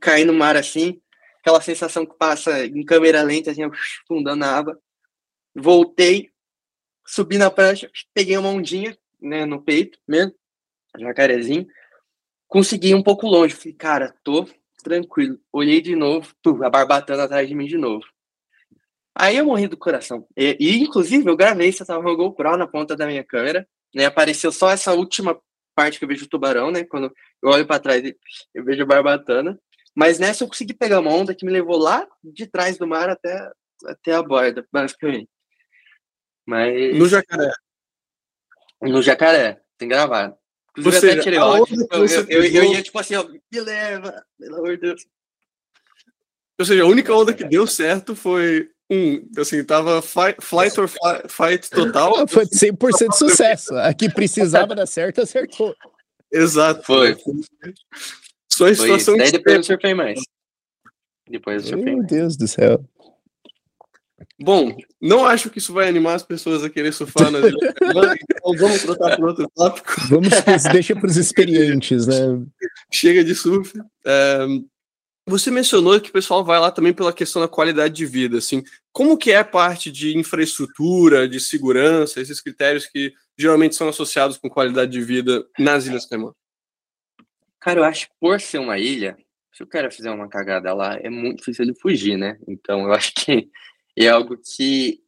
cair no mar assim, aquela sensação que passa em câmera lenta, assim, fundando a água. Voltei, subi na prancha, peguei uma ondinha, né, no peito mesmo, jacarezinho, consegui um pouco longe. Falei, cara, tô tranquilo. Olhei de novo, a barbatana atrás de mim de novo. Aí eu morri do coração. E, e inclusive, eu gravei, você tava no GoPro na ponta da minha câmera, né? Apareceu só essa última parte que eu vejo o tubarão, né? Quando eu olho para trás, eu vejo a barbatana. Mas nessa eu consegui pegar uma onda que me levou lá de trás do mar até, até a borda, basicamente. Mas... No jacaré. No jacaré, tem gravado. Inclusive, seja, até tirei ódio. Eu, eu, eu, eu, ia tipo assim, ó, me leva, pelo amor de Deus. Ou seja, a única onda que deu certo foi um, assim, tava fight, flight or fight total. Foi 100% de sucesso. A que precisava dar certo, acertou. Exato. Foi. Só a situação Daí depois eu surfei mais. Depois eu surfei Meu mais. Deus do céu. Bom, não acho que isso vai animar as pessoas a querer surfar na então vamos trocar para outro tópico. Vamos, deixa para os experientes, né? Chega de surf. É, você mencionou que o pessoal vai lá também pela questão da qualidade de vida, assim. Como que é a parte de infraestrutura, de segurança, esses critérios que geralmente são associados com qualidade de vida nas Ilhas Caimã? Cara, eu acho que por ser uma ilha, se o cara fizer uma cagada lá, é muito difícil ele fugir, né? Então, eu acho que é algo que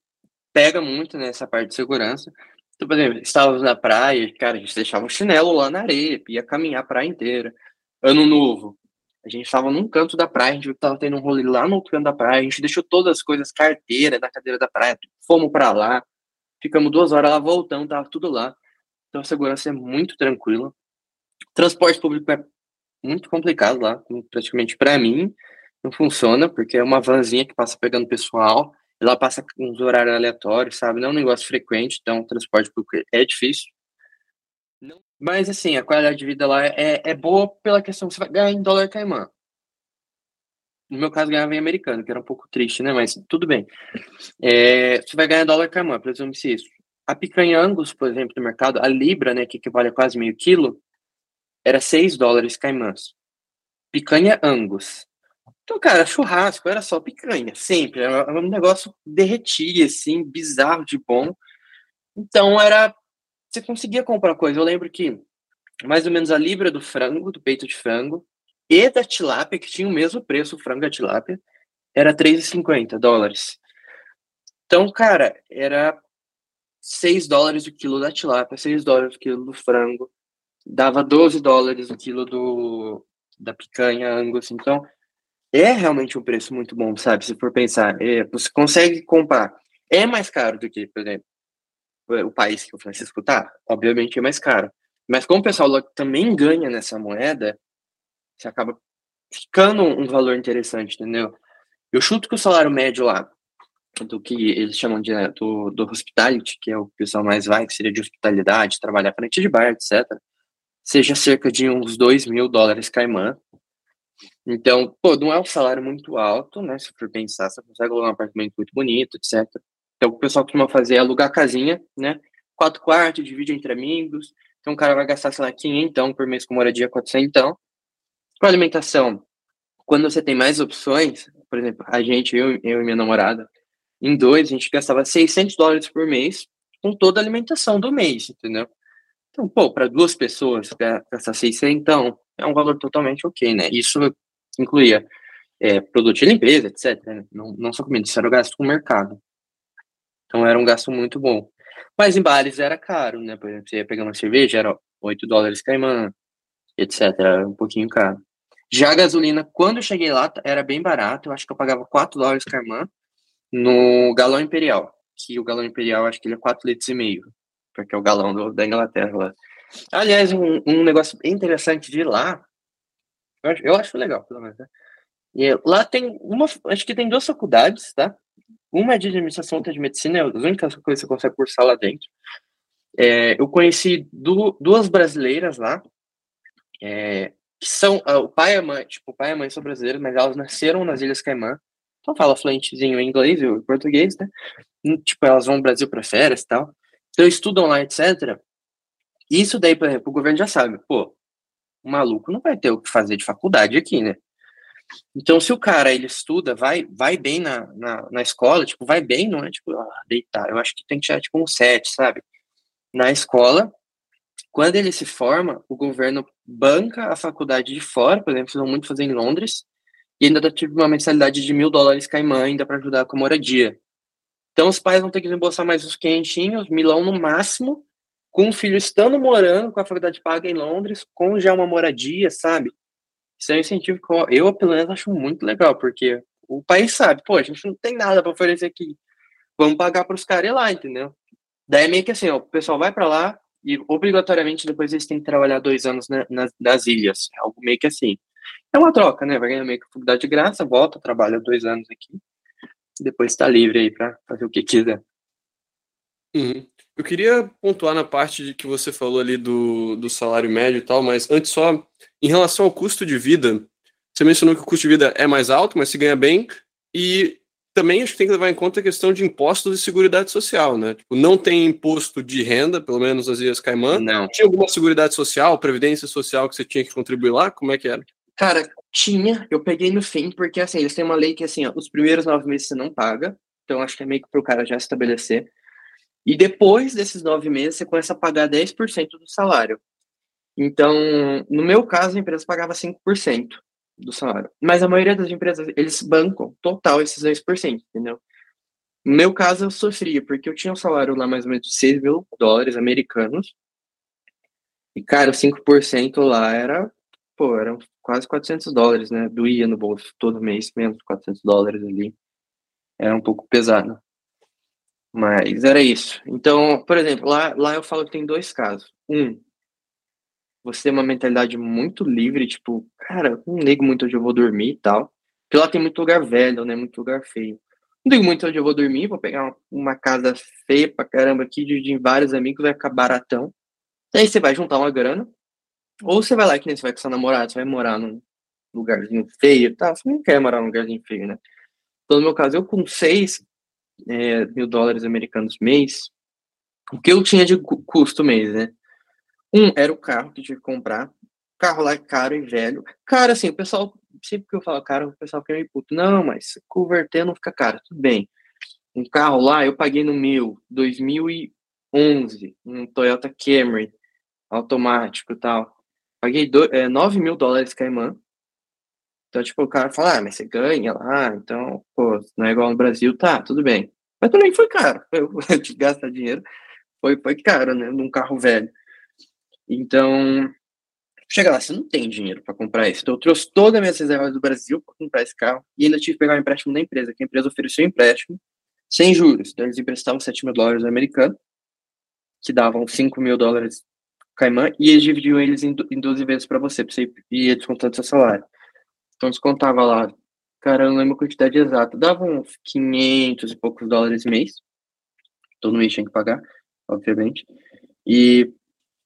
pega muito nessa parte de segurança. Então, por exemplo, estávamos na praia, cara, a gente deixava o chinelo lá na areia, ia caminhar a praia inteira. Ano novo, a gente estava num canto da praia, a gente viu que tava tendo um rolê lá no outro canto da praia, a gente deixou todas as coisas, carteira da cadeira da praia, fomos para lá, ficamos duas horas lá voltando, tava tudo lá. Então a segurança é muito tranquila. Transporte público é muito complicado lá, praticamente para mim não funciona, porque é uma vanzinha que passa pegando pessoal, ela passa uns horários aleatórios, sabe? Não é um negócio frequente, então transporte público é difícil. Mas assim, a qualidade de vida lá é, é boa pela questão que você vai ganhar em dólar caimã. No meu caso, ganhava em americano, que era um pouco triste, né? Mas tudo bem. É, você vai ganhar dólar caimã, presume-se isso. A picanha Angus, por exemplo, no mercado, a libra, né, que equivale a quase meio quilo, era 6 dólares caimãs. Picanha Angus. Então, cara, churrasco era só picanha, sempre. Era um negócio derretia, assim, bizarro de bom. Então, era. Você conseguia comprar coisa. Eu lembro que mais ou menos a libra do frango, do peito de frango, e da tilápia, que tinha o mesmo preço, o frango e a tilápia, era 3,50 dólares. Então, cara, era 6 dólares o quilo da tilápia, 6 dólares o quilo do frango, dava 12 dólares o quilo do, da picanha Angus. Então, é realmente um preço muito bom, sabe? Se for pensar, é, você consegue comprar. É mais caro do que, por exemplo, o país que o Francisco tá, obviamente é mais caro. Mas como o pessoal também ganha nessa moeda, você acaba ficando um valor interessante, entendeu? Eu chuto que o salário médio lá, do que eles chamam de do, do hospitality, que é o pessoal mais vai, que seria de hospitalidade, trabalhar frente de bar, etc., seja cerca de uns 2 mil dólares caimã. Então, pô, não é um salário muito alto, né? Se for pensar, você consegue alugar um apartamento muito bonito, etc. Então, o pessoal costuma fazer é alugar casinha, né? Quatro quartos, divide entre amigos. Então, o cara vai gastar, sei lá, 500 então, por mês com moradia, 400 então. Com alimentação, quando você tem mais opções, por exemplo, a gente, eu, eu e minha namorada, em dois, a gente gastava 600 dólares por mês com toda a alimentação do mês, entendeu? Então, pô, para duas pessoas gastar 600, então, é um valor totalmente ok, né? Isso incluía é, produto de limpeza, etc. Né? Não, não só comida, isso era o gasto com o mercado. Então, era um gasto muito bom. Mas em bares era caro, né? Por exemplo, você ia pegar uma cerveja, era 8 dólares caimã, etc. Era um pouquinho caro. Já a gasolina, quando eu cheguei lá, era bem barato. Eu acho que eu pagava 4 dólares caimã no galão imperial. Que o galão imperial, acho que ele é 4 litros e meio. Porque é o galão do, da Inglaterra lá. Aliás, um, um negócio interessante de lá, eu acho, eu acho legal, pelo menos, né? E lá tem uma, acho que tem duas faculdades, tá? Uma é de administração, outra é de medicina, é as únicas coisas que você consegue cursar lá dentro. É, eu conheci du, duas brasileiras lá, é, que são, uh, o pai e a mãe, tipo, o pai e a mãe são brasileiros, mas elas nasceram nas Ilhas Caimã, então fala fluentezinho em inglês e português, né? Tipo, elas vão ao Brasil para férias e tal. Então estudam lá, etc. Isso daí, por exemplo, o governo já sabe, pô, o maluco não vai ter o que fazer de faculdade aqui, né? Então, se o cara ele estuda, vai vai bem na, na, na escola, tipo, vai bem, não é tipo, ah, deitar. Eu acho que tem que tirar tipo um 7, sabe? Na escola, quando ele se forma, o governo banca a faculdade de fora, por exemplo, vão muito fazer em Londres, e ainda dá tipo uma mensalidade de mil dólares caimã ainda para ajudar com a moradia. Então os pais vão ter que reembolsar mais os quentinhos, milão no máximo, com o filho estando morando com a faculdade paga em Londres, com já uma moradia, sabe? Isso é um incentivo que eu, pelo menos, acho muito legal, porque o país sabe, pô, a gente não tem nada para oferecer aqui. Vamos pagar para os caras lá, entendeu? Daí é meio que assim, ó, o pessoal vai para lá e obrigatoriamente depois eles têm que trabalhar dois anos na, nas, nas ilhas. É algo meio que assim. É uma troca, né? Vai ganhar meio que faculdade de graça, volta, trabalha dois anos aqui, depois está livre aí para fazer o que quiser. Uhum. Eu queria pontuar na parte de que você falou ali do, do salário médio e tal, mas antes só, em relação ao custo de vida, você mencionou que o custo de vida é mais alto, mas se ganha bem, e também acho que tem que levar em conta a questão de impostos e seguridade social, né? Tipo, não tem imposto de renda, pelo menos nas Ilhas Caimã. Não. Tinha alguma seguridade social, previdência social que você tinha que contribuir lá? Como é que era? Cara, tinha. Eu peguei no fim, porque assim, eles têm uma lei que assim, ó, os primeiros nove meses você não paga. Então acho que é meio que pro cara já estabelecer. E depois desses nove meses, você começa a pagar 10% do salário. Então, no meu caso, a empresa pagava 5% do salário. Mas a maioria das empresas, eles bancam total esses 10%, entendeu? No meu caso, eu sofria, porque eu tinha um salário lá mais ou menos de 6 mil dólares americanos. E, cara, 5% lá era, pô, eram quase 400 dólares, né? Doía no bolso todo mês, menos de 400 dólares ali. Era um pouco pesado. Mas era isso. Então, por exemplo, lá, lá eu falo que tem dois casos. Um, você tem uma mentalidade muito livre, tipo, cara, não ligo muito onde eu vou dormir e tal. Porque lá tem muito lugar velho, né? Muito lugar feio. Não ligo muito onde eu vou dormir, vou pegar uma, uma casa feia pra caramba aqui, dividir em vários amigos, vai ficar baratão. Aí você vai juntar uma grana. Ou você vai lá, que nem você vai com seu namorado, você vai morar num lugarzinho feio tal. Você não quer morar num lugarzinho feio, né? Então, no meu caso, eu com seis, é, mil dólares americanos mês, o que eu tinha de custo mês, né? Um era o carro que eu tive que comprar. O carro lá é caro e velho. Cara, assim, o pessoal, sempre que eu falo caro, o pessoal fica meio puto. Não, mas converter não fica caro, tudo bem. Um carro lá eu paguei no mil, 2011, um Toyota Camry automático e tal. Paguei do, é, 9 mil dólares Caimã. Então, tipo, o cara fala, ah, mas você ganha lá, então, pô, não é igual no Brasil, tá, tudo bem. Mas também foi caro, eu, de gastar dinheiro, foi, foi caro, né, num carro velho. Então, chega lá, você não tem dinheiro para comprar isso. Então, eu trouxe toda a minha reserva do Brasil para comprar esse carro e ainda tive que pegar um empréstimo da empresa, que a empresa ofereceu um empréstimo sem juros. Então, eles emprestavam 7 mil dólares americanos, que davam 5 mil dólares caimã, e eles dividiam eles em, em 12 vezes para você, para você ir descontando seu salário. Então descontava lá, cara, eu não lembro a quantidade exata, dava uns 500 e poucos dólares mês. Todo mês tinha que pagar, obviamente. E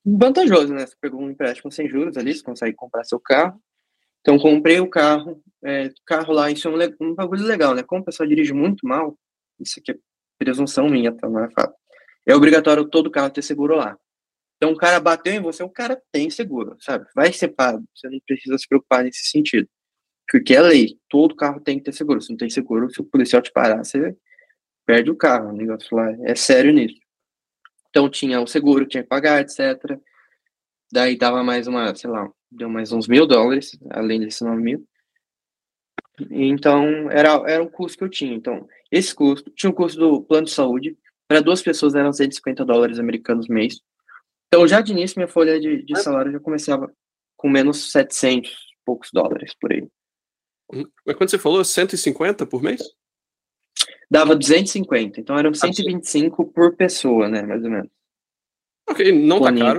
vantajoso, né? Você pegou um empréstimo sem juros ali, você consegue comprar seu carro. Então, comprei o carro, é, carro lá, isso é um, um bagulho legal, né? Como o pessoal dirige muito mal, isso aqui é presunção minha, tá? Não é fato. É obrigatório todo carro ter seguro lá. Então, o cara bateu em você, o cara tem seguro, sabe? Vai ser pago, você não precisa se preocupar nesse sentido. Porque é lei, todo carro tem que ter seguro. Se não tem seguro, se o policial te parar, você perde o carro. O negócio lá é sério nisso. Então, tinha o seguro, tinha que pagar, etc. Daí dava mais uma, sei lá, deu mais uns mil dólares, além desses nove mil. Então, era, era um custo que eu tinha. Então, esse custo, tinha o custo do plano de saúde, para duas pessoas eram 150 dólares americanos mês. Então, já de início, minha folha de, de salário já começava com menos 700 poucos dólares por aí. Hum, mas quando você falou 150 por mês? Dava 250, então eram 125 ah, por pessoa, né, mais ou menos. Ok, não tá caro.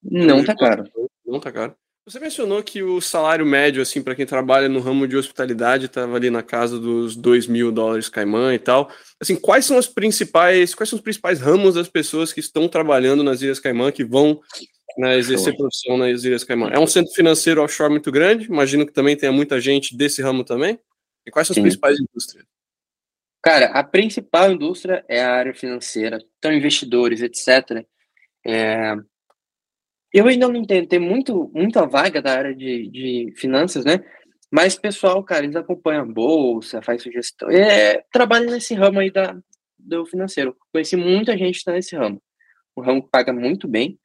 Não tá caro. Não tá caro. Você mencionou que o salário médio, assim, para quem trabalha no ramo de hospitalidade, estava ali na casa dos 2 mil dólares caimã e tal. Assim, quais são as principais, quais são os principais ramos das pessoas que estão trabalhando nas Ilhas Caimã, que vão né, exercer profissão nas Ilhas Caimã? É um centro financeiro offshore muito grande, imagino que também tenha muita gente desse ramo também. E quais são as Sim. principais indústrias? Cara, a principal indústria é a área financeira, então investidores, etc. É, eu ainda não entendo, tem muito, muita vaga da área de, de finanças, né? Mas, pessoal, cara, eles acompanham a bolsa, faz sugestão, é, trabalha nesse ramo aí da, do financeiro. Conheci muita gente que está nesse ramo. Um ramo paga muito bem,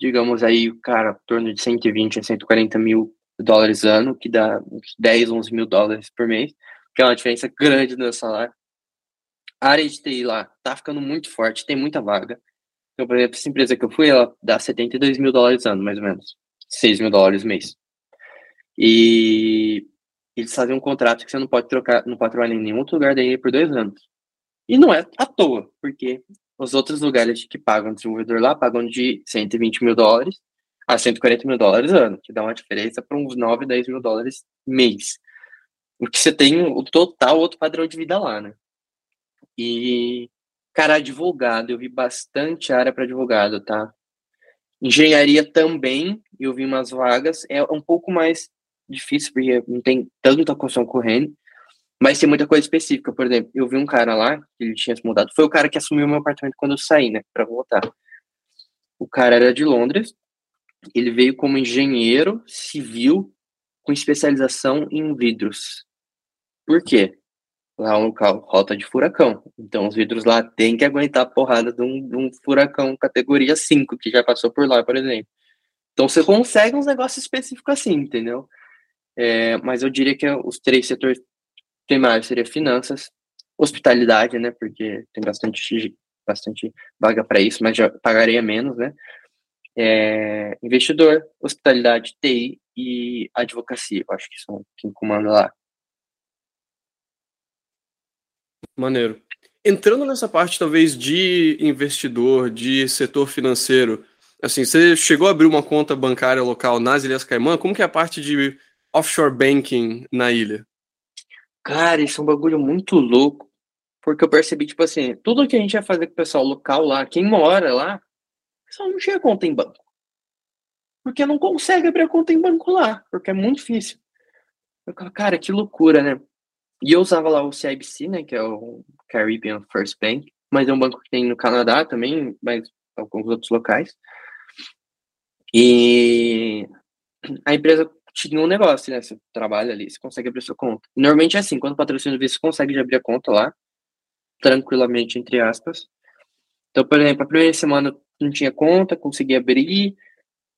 digamos aí, o cara, em torno de 120 a 140 mil dólares ano, que dá uns 10, 11 mil dólares por mês, que é uma diferença grande no salário. A área de TI lá tá ficando muito forte, tem muita vaga. Então, por exemplo, essa empresa que eu fui, ela dá 72 mil dólares ano, mais ou menos. 6 mil dólares mês. E eles fazem um contrato que você não pode trocar, não pode trabalhar em nenhum outro lugar daí por dois anos. E não é à toa, porque os outros lugares que pagam desenvolvedor lá pagam de 120 mil dólares a 140 mil dólares ano, que dá uma diferença para uns 9, 10 mil dólares mês. O que você tem o total outro padrão de vida lá, né? E Cara, advogado, eu vi bastante área para advogado, tá? Engenharia também, eu vi umas vagas. É um pouco mais difícil, porque não tem tanta construção correndo, mas tem muita coisa específica. Por exemplo, eu vi um cara lá, que ele tinha se mudado, foi o cara que assumiu meu apartamento quando eu saí, né, para voltar. O cara era de Londres, ele veio como engenheiro civil com especialização em vidros. Por quê? Lá um local, rota de furacão. Então os vidros lá tem que aguentar a porrada de um, de um, furacão categoria 5, que já passou por lá, por exemplo. Então você consegue uns negócios específicos assim, entendeu? É, mas eu diria que os três setores primários seria finanças, hospitalidade, né? Porque tem bastante, bastante vaga para isso, mas já pagaria menos, né? É, investidor, hospitalidade, TI e advocacia. Eu acho que são quem comanda lá. Maneiro. Entrando nessa parte, talvez, de investidor, de setor financeiro, assim, você chegou a abrir uma conta bancária local nas Ilhas Caimã? Como que é a parte de offshore banking na ilha? Cara, isso é um bagulho muito louco, porque eu percebi, tipo assim, tudo que a gente ia fazer com o pessoal local lá, quem mora lá, pessoal não tinha conta em banco. Porque não consegue abrir a conta em banco lá, porque é muito difícil. Eu falo, cara, que loucura, né? E eu usava lá o CIBC, né, que é o Caribbean First Bank, mas é um banco que tem no Canadá também, mas alguns outros locais. E a empresa tinha um negócio, né? Você trabalha ali, você consegue abrir sua conta. Normalmente é assim, quando o patrocínio vê, você consegue abrir a conta lá, tranquilamente, entre aspas. Então, por exemplo, a primeira semana não tinha conta, consegui abrir,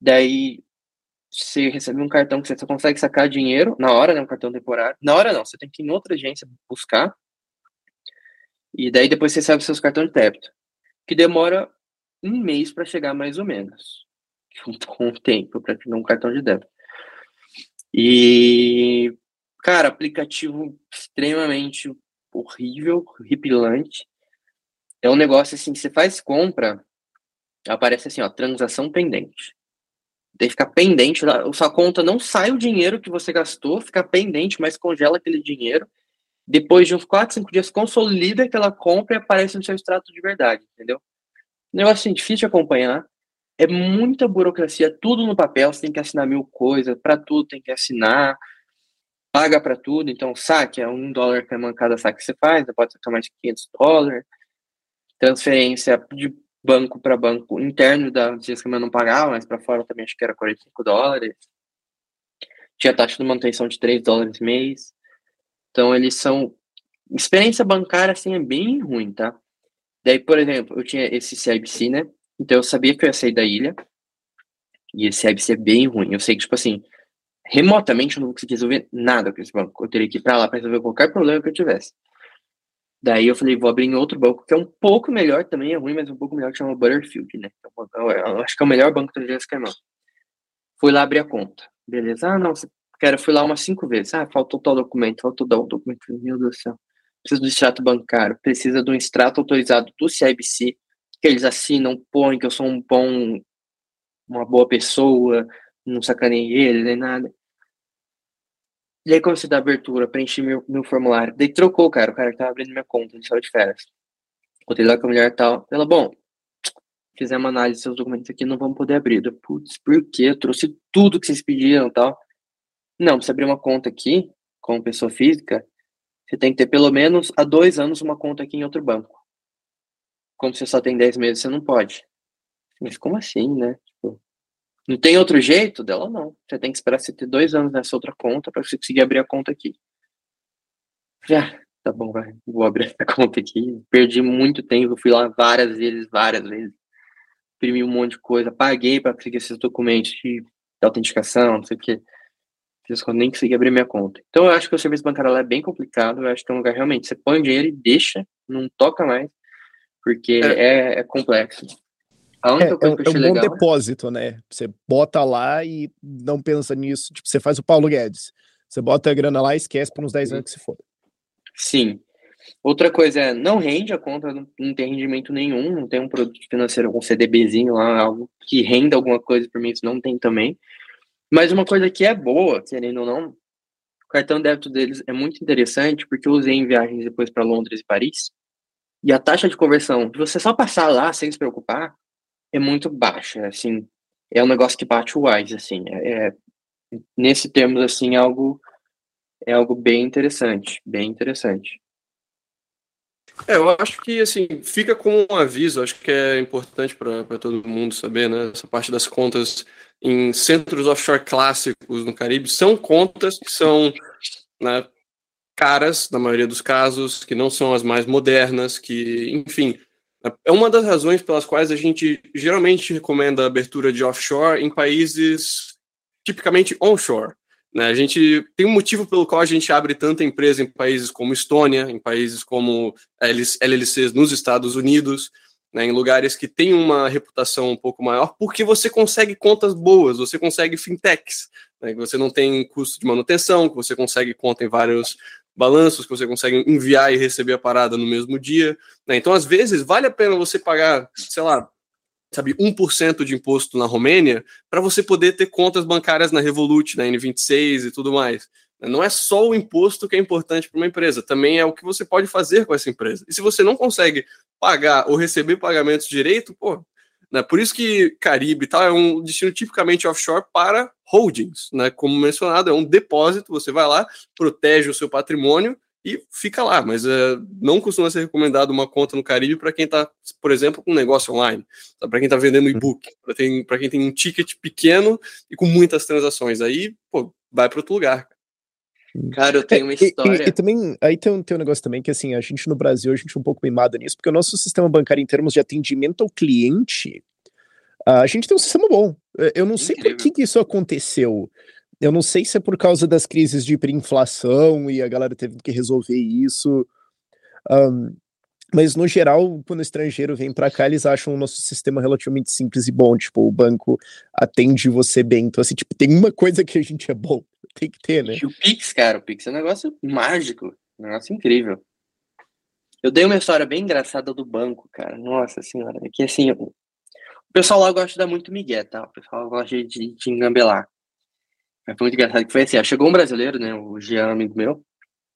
daí você recebe um cartão que você consegue sacar dinheiro na hora, né? Um cartão temporário. Na hora não, você tem que ir em outra agência buscar. E daí depois você recebe seus cartões de débito. Que demora um mês para chegar mais ou menos. Um tempo para pegar um cartão de débito. E, cara, aplicativo extremamente horrível, horripilante. É um negócio assim, você faz compra, aparece assim, ó, transação pendente tem que ficar pendente, sua conta não sai o dinheiro que você gastou, fica pendente, mas congela aquele dinheiro. Depois de uns 4, 5 dias, consolida aquela compra e aparece no seu extrato de verdade, entendeu? Negócio assim, difícil de acompanhar. É muita burocracia, tudo no papel, você tem que assinar mil coisas, para tudo tem que assinar. paga para tudo, então saque é um dólar é cada saque que você faz, pode sacar mais de 500 dólares. Transferência de banco para banco interno da eu não pagava, mas para fora também acho que era 45 dólares. Tinha taxa de manutenção de 3 dólares mês. Então eles são experiência bancária assim é bem ruim, tá? Daí, por exemplo, eu tinha esse CIBC, né? Então eu sabia que eu ia sair da ilha. E esse CIBC é bem ruim. Eu sei que tipo assim, remotamente eu não vou conseguir resolver nada com esse banco. Eu teria que ir para lá para resolver qualquer problema que eu tivesse. Daí eu falei, vou abrir em outro banco que é um pouco melhor, também é ruim, mas um pouco melhor, que chama Butterfield, né? Eu, eu acho que é o melhor banco do Jessica Caimão. Fui lá abrir a conta. Beleza. Ah, não, você quer, fui lá umas cinco vezes. Ah, faltou tal documento, faltou tal documento. Meu Deus do céu. Precisa do extrato bancário, precisa do extrato autorizado do CIBC, que eles assinam, põem que eu sou um bom, uma boa pessoa, não sacanei ele, nem nada. E aí comecei a dar abertura, preenchi meu, meu formulário. Daí trocou, cara, o cara que tava abrindo minha conta, ele saiu de férias. Botei lá com a mulher e tal. Ela, bom, fizemos análise dos seus documentos aqui, não vamos poder abrir. Putz, por quê? Eu trouxe tudo que vocês pediram e tal. Não, você abrir uma conta aqui, como pessoa física, você tem que ter pelo menos há dois anos uma conta aqui em outro banco. Como você só tem 10 meses, você não pode. Mas como assim, né? Tipo, não tem outro jeito dela, não. Você tem que esperar você ter dois anos nessa outra conta para você conseguir abrir a conta aqui. Já, tá bom, vai. Vou abrir a conta aqui. Perdi muito tempo, fui lá várias vezes, várias vezes. Imprimi um monte de coisa, paguei para conseguir esses documentos de, autenticação, não sei o que. Eu nem consegui abrir minha conta. Então eu acho que o serviço bancário é bem complicado. Eu acho que é um lugar realmente. Você põe o dinheiro e deixa, não toca mais, porque é, é, é complexo. A única é, coisa que eu achei é um bom legal... depósito, né? Você bota lá e não pensa nisso. Tipo, você faz o Paulo Guedes. Você bota a grana lá e esquece por uns 10 anos que se for. Sim. Outra coisa é, não rende a conta, não, tem rendimento nenhum, não tem um produto financeiro com um CDBzinho lá, algo que renda alguma coisa por mim, isso não tem também. Mas uma coisa que é boa, querendo ou não, o cartão débito deles é muito interessante, porque eu usei em viagens depois para Londres e Paris, e a taxa de conversão, de você só passar lá sem se preocupar, é muito baixa, assim, é um negócio que bate o wise, assim, é, é, nesse termos, assim, é algo, é algo bem interessante, bem interessante. É, eu acho que, assim, fica como um aviso, acho que é importante para todo mundo saber, né, essa parte das contas em centros offshore clássicos no Caribe, são contas que são né, caras, na maioria dos casos, que não são as mais modernas, que, enfim, é uma das razões pelas quais a gente geralmente recomenda a abertura de offshore em países tipicamente onshore. Né? A gente tem um motivo pelo qual a gente abre tanta empresa em países como Estônia, em países como LLCs nos Estados Unidos, né, em lugares que têm uma reputação um pouco maior, porque você consegue contas boas, você consegue fintechs, né, você não tem custo de manutenção, você consegue conta em vários balanços que você consegue enviar e receber a parada no mesmo dia. Né? Então, às vezes, vale a pena você pagar, sei lá, sabe, 1% de imposto na Romênia para você poder ter contas bancárias na Revolut, na N26 e tudo mais. Não é só o imposto que é importante para uma empresa, também é o que você pode fazer com essa empresa. E se você não consegue pagar ou receber pagamentos direito, pô, né? Por isso que Caribe tal é um destino tipicamente offshore para holdings, né? Como mencionado, é um depósito, você vai lá, protege o seu patrimônio e fica lá, mas é, não costuma ser recomendado uma conta no Caribe para quem está, por exemplo, com um negócio online, para quem está vendendo e-book, para quem tem um ticket pequeno e com muitas transações. Aí, pô, vai para outro lugar. Cara, eu tenho uma história. E, e, e, também, aí tem um, tem um negócio também que, assim, a gente no Brasil, a gente é um pouco mimado nisso, porque o nosso sistema bancário, em termos de atendimento ao cliente, a gente tem um sistema bom. Eu não sei por que, que isso aconteceu. Eu não sei se é por causa das crises de hiperinflação e a galera teve que resolver isso. Um, mas no geral, quando o estrangeiro vem para cá, eles acham o nosso sistema relativamente simples e bom. Tipo, o banco atende você bem. Então, assim, tipo, tem uma coisa que a gente é bom. Tem que ter, né? E o Pix, cara, o Pix é um negócio mágico, um negócio incrível. Eu dei uma história bem engraçada do banco, cara. Nossa senhora. É que assim, o pessoal lá gosta de dar muito migué, tá? O pessoal gosta de, de engambelar. Mas foi muito engraçado que foi assim, ó, chegou um brasileiro, né? O Jean, amigo meu.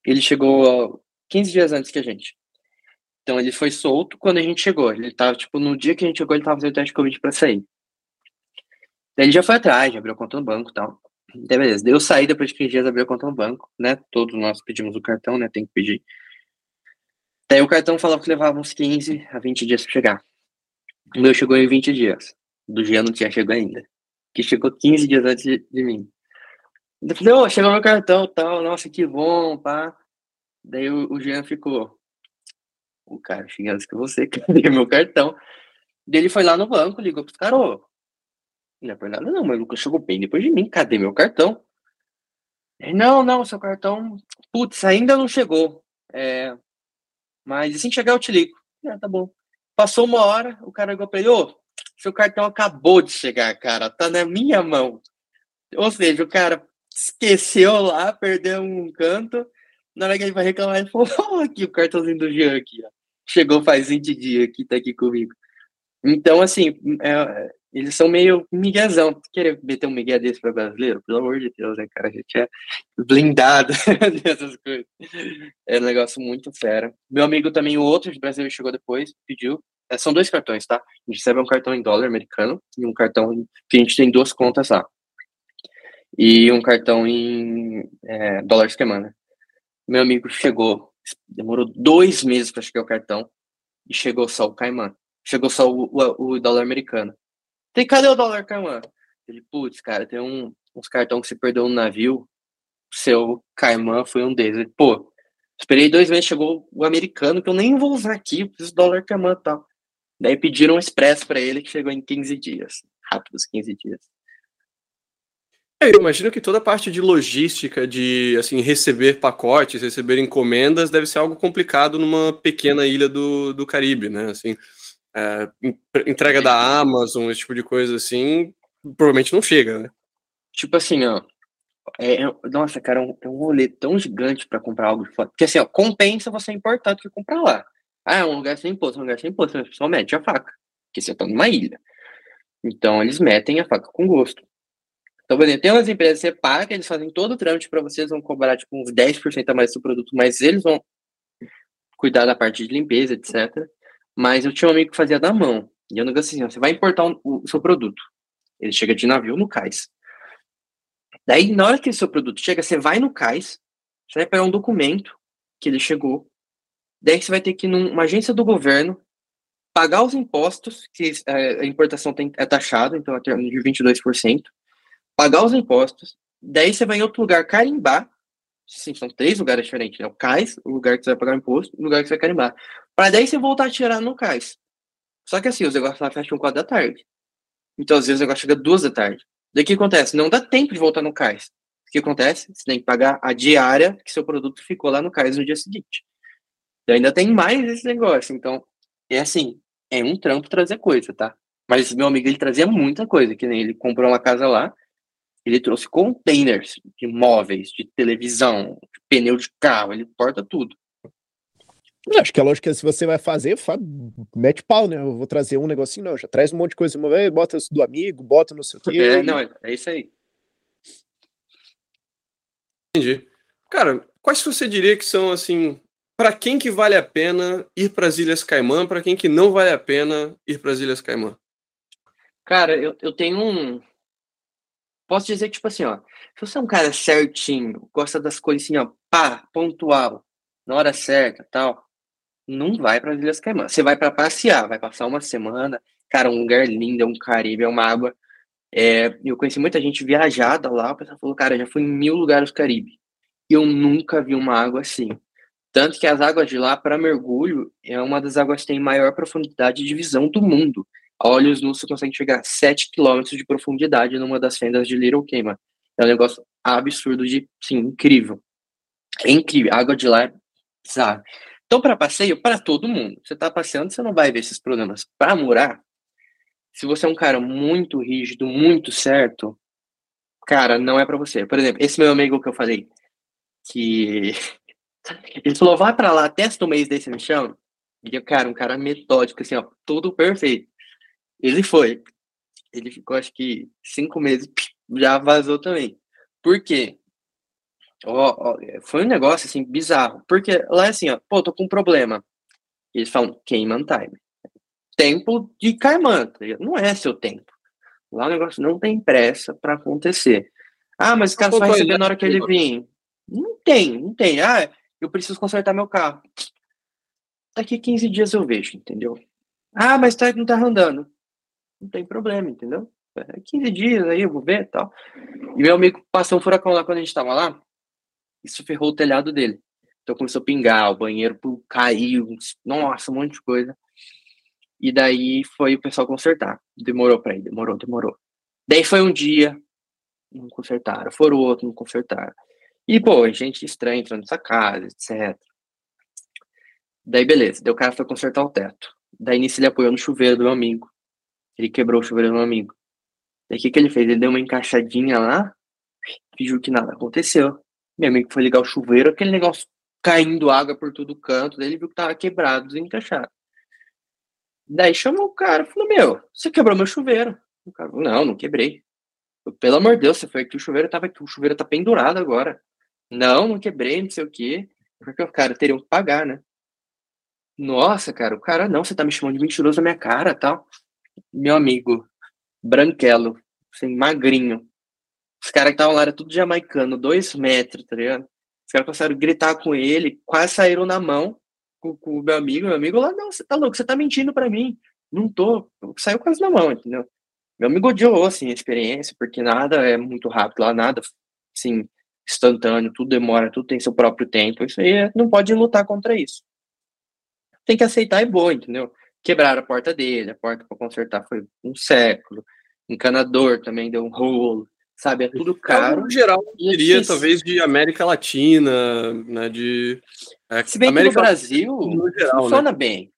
Ele chegou 15 dias antes que a gente. Então ele foi solto quando a gente chegou. Ele tava, tipo, no dia que a gente chegou, ele tava fazendo teste de Covid pra sair. Daí ele já foi atrás, já abriu conta no banco e tal. Daí, beleza. Eu saí depois de 15 dias abrir a conta no banco, né? Todos nós pedimos o cartão, né? Tem que pedir. Daí o cartão falava que levava uns 15 a 20 dias pra chegar. O meu chegou em 20 dias. Do Jean não tinha chegado ainda. Que chegou 15 dias antes de, de mim. Eu falei, ô, chegou meu cartão tal, nossa, que bom, pá. Daí o, o Jean ficou. O cara, cheguei antes que você, cadê meu cartão? Daí ele foi lá no banco, ligou pros caras, ô, não é por nada não, mas o Lucas chegou bem depois de mim, cadê meu cartão? Ele, não, não, seu cartão, putz, ainda não chegou. É, mas assim chegar eu te ligo. Ah, tá bom. Passou uma hora, o cara ligou pra ele, ô, seu cartão acabou de chegar, cara, tá na minha mão. Ou seja, o cara esqueceu lá, perdeu um canto. Na hora que ele vai reclamar, ele falou: aqui o cartãozinho do Jean aqui, ó. Chegou faz 20 dias aqui, tá aqui comigo. Então, assim, é, eles são meio miguezão. Querer meter um migué desse para brasileiro? Pelo amor de Deus, né, cara? A gente é blindado dessas coisas. É um negócio muito fera. Meu amigo também, o outro de Brasil, chegou depois, pediu. É, são dois cartões, tá? A gente recebe um cartão em dólar americano e um cartão que a gente tem duas contas lá e um cartão em é, dólar esquemana. Meu amigo chegou, demorou dois meses para chegar o cartão e chegou só o Caimã. Chegou só o, o, o dólar americano. Tem, cadê o dólar Caimã? Ele, putz, cara, tem um, uns cartões que você perdeu no navio, seu Caimã foi um deles. Ele, pô, esperei dois meses, chegou o americano, que eu nem vou usar aqui, preciso dólar Caimã e tal. Daí pediram um expresso para ele que chegou em 15 dias. Rápidos 15 dias. É, eu imagino que toda a parte de logística, de assim receber pacotes, receber encomendas, deve ser algo complicado numa pequena ilha do, do Caribe, né? Assim, é, entrega da Amazon, esse tipo de coisa assim, provavelmente não chega, né? Tipo assim, ó. É, é nossa, cara, é um, é um rolê tão gigante para comprar algo de fora. Porque assim, ó, compensa você importar do que comprar lá. Ah, é um lugar sem imposto, um lugar sem imposto, mas mete a faca. Porque você tá numa ilha. Então eles metem a faca com gosto. Então, por exemplo, tem umas empresas que você paga, eles fazem todo o trâmite para vocês, vão cobrar tipo uns 10% a mais do produto, mas eles vão cuidar da parte de limpeza, etc. Mas eu tinha um amigo que fazia da mão. E eu não assim, você vai importar um, o seu produto. Ele chega de navio no cais. Daí, na hora que o seu produto chega, você vai no cais, você vai pegar um documento que ele chegou. Daí você vai ter que ir numa agência do governo, pagar os impostos, que é, a importação tem, é taxada, então é de 22% pagar os impostos, daí você vai em outro lugar carimbar, sim, são três lugares diferentes, né? O CAIS, o lugar que você vai pagar o imposto, o lugar que você vai carimbar. Para daí você voltar a tirar no CAIS. Só que assim, os negócios lá fecham quatro da tarde. Então, às vezes, o negócio chega duas da tarde. Daí o que acontece? Não dá tempo de voltar no CAIS. O que acontece? Você tem que pagar a diária que seu produto ficou lá no CAIS no dia seguinte. Então, ainda tem mais esse negócio. Então, é assim, é um trampo trazer coisa, tá? Mas meu amigo, ele trazia muita coisa, que nem ele comprou uma casa lá, ele trouxe containers de móveis, de televisão, de pneu de carro, ele porta tudo. Acho que a lógica é se você vai fazer, mete pau, né? Eu vou trazer um negocinho, não, já traz um monte de coisa bota isso do amigo, bota no seu quê. É, não, é isso aí. Entendi. Cara, quais você diria que são, assim, para quem que vale a pena ir para as Ilhas Caimã, para quem que não vale a pena ir para as Ilhas Caimã? Cara, eu, eu tenho um, Posso dizer que, tipo assim, ó, se você é um cara certinho, gosta das coisas assim, ó, pá, pontual, na hora certa tal, não vai para as Ilhas Caimã. Você vai para passear, vai passar uma semana, cara, um lugar lindo, é um Caribe, é uma água. É, eu conheci muita gente viajada lá, o pessoal falou, cara, já fui em mil lugares do Caribe. E eu nunca vi uma água assim. Tanto que as águas de lá, para mergulho, é uma das águas que tem maior profundidade de visão do mundo olhos nus você consegue chegar a 7 km de profundidade numa das fendas de Little Cayman. É um negócio absurdo de, sim, incrível. É incrível. A água de lá é bizarra. Então, para passeio, para todo mundo. Você está passeando, você não vai ver esses problemas. Para morar, se você é um cara muito rígido, muito certo, cara, não é para você. Por exemplo, esse meu amigo que eu falei, que ele falou, vai para lá, testa um mês desse no chão. E, cara, um cara metódico, assim, ó, tudo perfeito. Ele foi. Ele ficou, acho que, cinco meses, já vazou também. Por quê? Ó, ó, foi um negócio, assim, bizarro. Porque lá é assim, ó, pô, tô com um problema. Eles falam, Cayman Time. Tempo de Cayman, tá não é seu tempo. Lá o negócio não tem pressa para acontecer. Ah, mas o cara só vai receber na hora que ele vir. Não tem, não tem. Ah, eu preciso consertar meu carro. Daqui 15 dias eu vejo, entendeu? Ah, mas tá, não tá andando. Não tem problema, entendeu? É 15 dias aí, eu vou ver e tal. E meu amigo passou um furacão lá quando a gente tava lá. Isso ferrou o telhado dele. Então começou a pingar, o banheiro caiu, nossa, um monte de coisa. E daí foi o pessoal consertar. Demorou pra ir, demorou, demorou. Daí foi um dia, não consertaram. Foram outro, não consertaram. E, pô, gente estranha entrando nessa casa, etc. Daí, beleza. Daí o cara foi consertar o teto. Daí, nisso, ele apoiou no chuveiro do meu amigo. Ele quebrou o chuveiro do meu amigo. Daí, o que, que ele fez? Ele deu uma encaixadinha lá, fingiu que nada aconteceu. Meu amigo foi ligar o chuveiro, aquele negócio caindo água por todo canto. Daí, ele viu que tava quebrado, desencaixado. Daí, chamou o cara, falou: Meu, você quebrou meu chuveiro. O cara falou: Não, não quebrei. Pelo amor de Deus, você foi aqui, o chuveiro tava aqui, o chuveiro tá pendurado agora. Não, não quebrei, não sei o quê. Porque o cara teriam que pagar, né? Nossa, cara, o cara, não, você tá me chamando de mentiroso na minha cara tal. Meu amigo, branquelo, assim, magrinho. Os caras que estavam lá era tudo jamaicano, dois metros, tá ligado? Os caras começaram a gritar com ele, quase saíram na mão com, com o meu amigo. Meu amigo lá, não, você tá louco, você tá mentindo pra mim. Não tô. Saiu quase na mão, entendeu? Meu amigo odiou, assim, a experiência, porque nada é muito rápido lá, nada, assim, instantâneo, tudo demora, tudo tem seu próprio tempo. Isso aí é, não pode lutar contra isso. Tem que aceitar e boa, entendeu? Quebraram a porta dele, a porta para consertar foi um século. Encanador também deu um rolo, sabe? É tudo caro. No geral, eu diria talvez de América Latina, né? De. É, Se bem América que no Brasil no geral, né? funciona né? bem.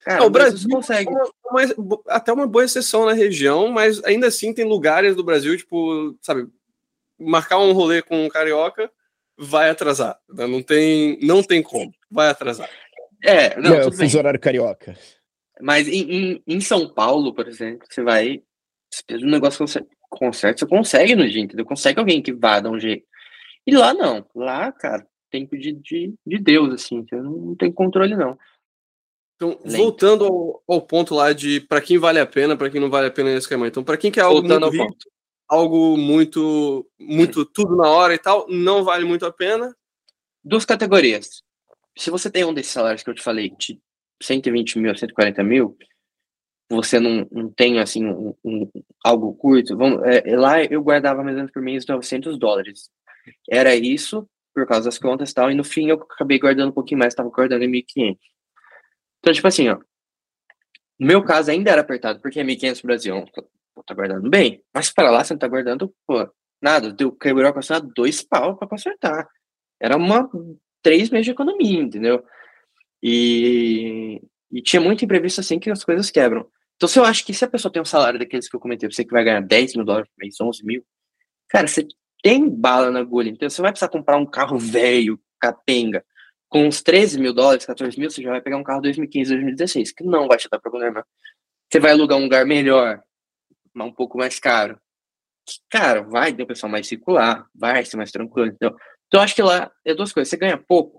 Cara, o Brasil consegue. Uma, uma, até uma boa exceção na região, mas ainda assim tem lugares do Brasil, tipo, sabe, marcar um rolê com um carioca vai atrasar. Né? Não tem, não tem como, vai atrasar. É, não, é, fuso horário carioca. Mas em, em, em, São Paulo, por exemplo, você vai. Você um negócio conserto, você consegue no dia, entendeu? Consegue alguém que vá dar um jeito. E lá não. Lá, cara, tempo de, de, de Deus, assim, não tem controle, não. Então, Lento. voltando ao, ao, ponto lá de para quem vale a pena, para quem não vale a pena nesse esquema. Então, para quem quer algo voltando muito vivo, algo muito, muito tudo na hora e tal, não vale muito a pena. Duas categorias. Se você tem um desses salários que eu te falei, de 120 mil a 140 mil, você não, não tem assim um, um algo curto. Vamos, é, lá eu guardava mais ou menos por mês 900 dólares. Era isso por causa das contas e tal, e no fim eu acabei guardando um pouquinho mais, estava guardando em 1.500. Então, tipo assim, ó, no meu caso ainda era apertado, porque é 1.500 no Brasil, pô, tá guardando bem. Mas para lá você não tá guardando, pô, nada. Deu quebrou a dois pau para consertar. Era uma três meses de economia, entendeu? E, e tinha muito imprevisto assim que as coisas quebram. Então, se eu acho que se a pessoa tem um salário daqueles que eu comentei, você que vai ganhar 10 mil dólares por mês, 11 mil, cara, você tem bala na agulha. Então, você vai precisar comprar um carro velho, capenga, com uns 13 mil dólares, 14 mil, você já vai pegar um carro 2015, 2016, que não vai te dar problema. Você vai alugar um lugar melhor, um pouco mais caro. Cara, vai ter o pessoal mais circular, vai ser mais tranquilo. Então, então acho que lá é duas coisas. Você ganha pouco,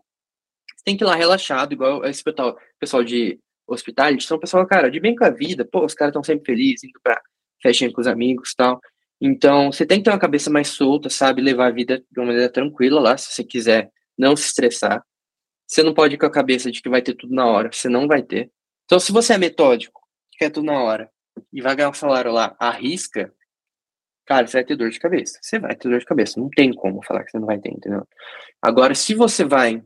você tem que ir lá relaxado, igual esse pessoal, pessoal de hospitality, são pessoal, cara, de bem com a vida. Pô, os caras estão sempre felizes, indo pra festinha com os amigos e tal. Então, você tem que ter uma cabeça mais solta, sabe? Levar a vida de uma maneira tranquila lá, se você quiser não se estressar. Você não pode ir com a cabeça de que vai ter tudo na hora, você não vai ter. Então, se você é metódico, quer tudo na hora, e vai ganhar um salário lá, arrisca, cara, você vai ter dor de cabeça. Você vai ter dor de cabeça. Não tem como falar que você não vai ter, entendeu? Agora, se você vai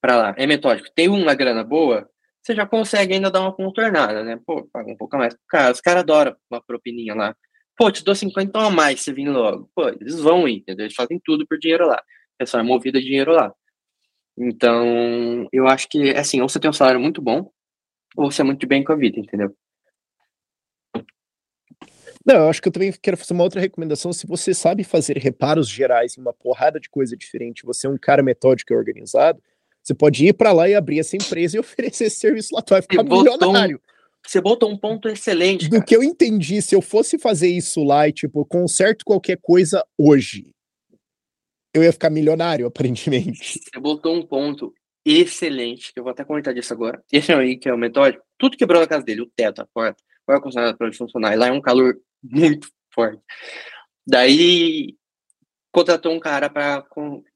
para lá, é metódico, tem uma grana boa, você já consegue ainda dar uma contornada, né? Pô, paga um pouco mais. Cara, os caras adoram uma propininha lá. Pô, te dou 50 a mais se vir logo. Pô, eles vão ir, entendeu? Eles fazem tudo por dinheiro lá. O pessoal é movido a dinheiro lá. Então, eu acho que, assim, ou você tem um salário muito bom, ou você é muito bem com a vida, entendeu? Não, eu acho que eu também quero fazer uma outra recomendação. Se você sabe fazer reparos gerais em uma porrada de coisa diferente, você é um cara metódico e organizado, você pode ir para lá e abrir essa empresa e oferecer esse serviço lá, tu vai ficar você milionário. Um, você botou um ponto excelente. Do que eu entendi, se eu fosse fazer isso lá e, tipo, conserto qualquer coisa hoje, eu ia ficar milionário, aparentemente. Você botou um ponto excelente, que eu vou até comentar disso agora. Esse aí, que é o metódico, tudo quebrou na casa dele, o teto, a porta, o ar-condicionado para funcionar, e lá é um calor muito forte. Daí, contratou um cara para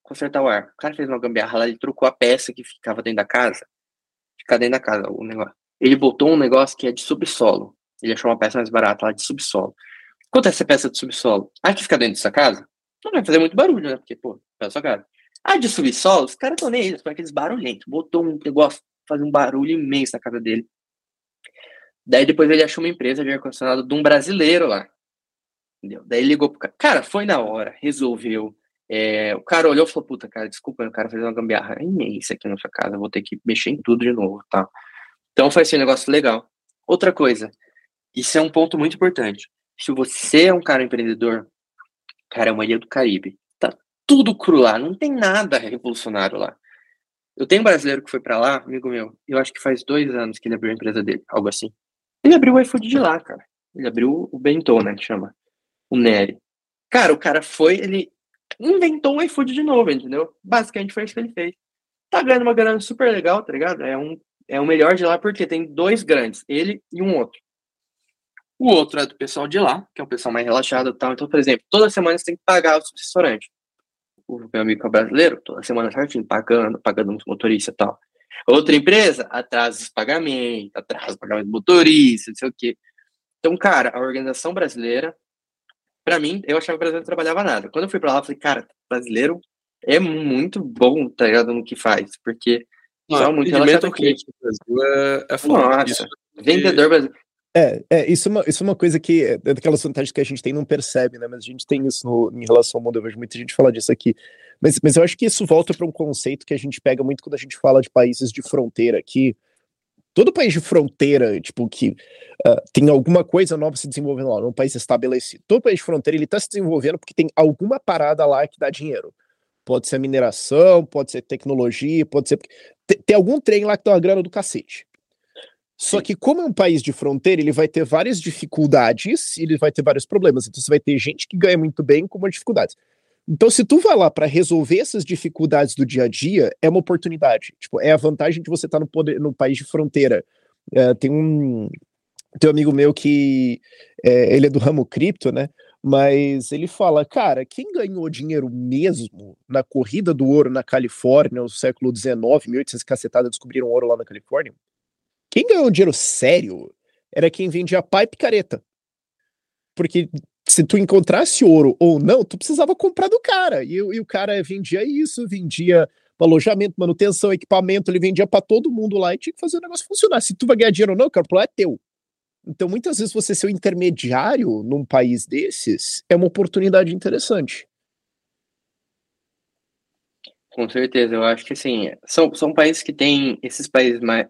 consertar o ar. O cara fez uma gambiarra lá, ele trocou a peça que ficava dentro da casa. Fica dentro da casa o negócio. Ele botou um negócio que é de subsolo. Ele achou uma peça mais barata lá de subsolo. Quanto é essa peça de subsolo? A que fica dentro dessa casa? Não vai fazer muito barulho, né? Porque, pô, é sua casa. A de subsolo, os caras estão nem eles, com aqueles barulhentos. Botou um negócio, fazer um barulho imenso na casa dele. Daí depois ele achou uma empresa de ar-condicionado de um brasileiro lá. Entendeu? Daí ligou pro cara. Cara, foi na hora, resolveu. É, o cara olhou e falou, puta, cara, desculpa, o cara fez uma gambiarra imensa aqui na sua casa, vou ter que mexer em tudo de novo, tá? Então foi assim, um negócio legal. Outra coisa, isso é um ponto muito importante. Se você é um cara empreendedor, cara, é uma ilha do Caribe. Tá tudo cru lá, não tem nada revolucionário lá. Eu tenho um brasileiro que foi para lá, amigo meu, eu acho que faz dois anos que ele abriu a empresa dele, algo assim. Ele abriu o iFood de lá, cara. Ele abriu o Bentô, né, que chama. O Nery. Cara, o cara foi, ele inventou o iFood de novo, entendeu? Basicamente foi isso que ele fez. Tá ganhando uma grana super legal, tá ligado? É um, é o melhor de lá porque tem dois grandes, ele e um outro. O outro é do pessoal de lá, que é o pessoal mais relaxado e tal. Então, por exemplo, toda semana você tem que pagar o restaurante. O meu amigo é brasileiro, toda semana certinho, pagando, pagando os motoristas e tal. Outra empresa atrasa os pagamentos, atrasa o pagamento do motorista, não sei o quê. Então, cara, a organização brasileira, para mim, eu achava que o brasileiro não trabalhava nada. Quando eu fui para lá, eu falei, cara, brasileiro é muito bom, tá ligado, no que faz, porque não, são muito relaxado aqui. É, é Nossa, vendedor brasileiro. É, é isso, é uma, isso é uma coisa que é daquelas vantagens que a gente tem não percebe, né? Mas a gente tem isso no, em relação ao mundo. Eu vejo muita gente falar disso aqui. Mas, mas eu acho que isso volta para um conceito que a gente pega muito quando a gente fala de países de fronteira aqui. Todo país de fronteira, tipo, que uh, tem alguma coisa nova se desenvolvendo lá, num país estabelecido. Todo país de fronteira, ele está se desenvolvendo porque tem alguma parada lá que dá dinheiro. Pode ser mineração, pode ser tecnologia, pode ser. Tem, tem algum trem lá que dá uma grana do cacete. Só que, como é um país de fronteira, ele vai ter várias dificuldades e ele vai ter vários problemas. Então, você vai ter gente que ganha muito bem com dificuldades. Então, se tu vai lá para resolver essas dificuldades do dia a dia, é uma oportunidade. Tipo, é a vantagem de você estar tá no, no país de fronteira. É, tem um tem um amigo meu que é, ele é do ramo cripto, né? Mas ele fala, cara, quem ganhou dinheiro mesmo na corrida do ouro na Califórnia no século XIX, 1800 cacetada, descobriram ouro lá na Califórnia? Quem ganhou dinheiro sério era quem vendia pá e picareta. Porque se tu encontrasse ouro ou não, tu precisava comprar do cara. E, e o cara vendia isso, vendia alojamento, manutenção, equipamento, ele vendia para todo mundo lá e tinha que fazer o negócio funcionar. Se tu vai ganhar dinheiro ou não, cara, o problema é teu. Então, muitas vezes, você ser o intermediário num país desses é uma oportunidade interessante. Com certeza, eu acho que assim, são, são países que têm, esses países mais,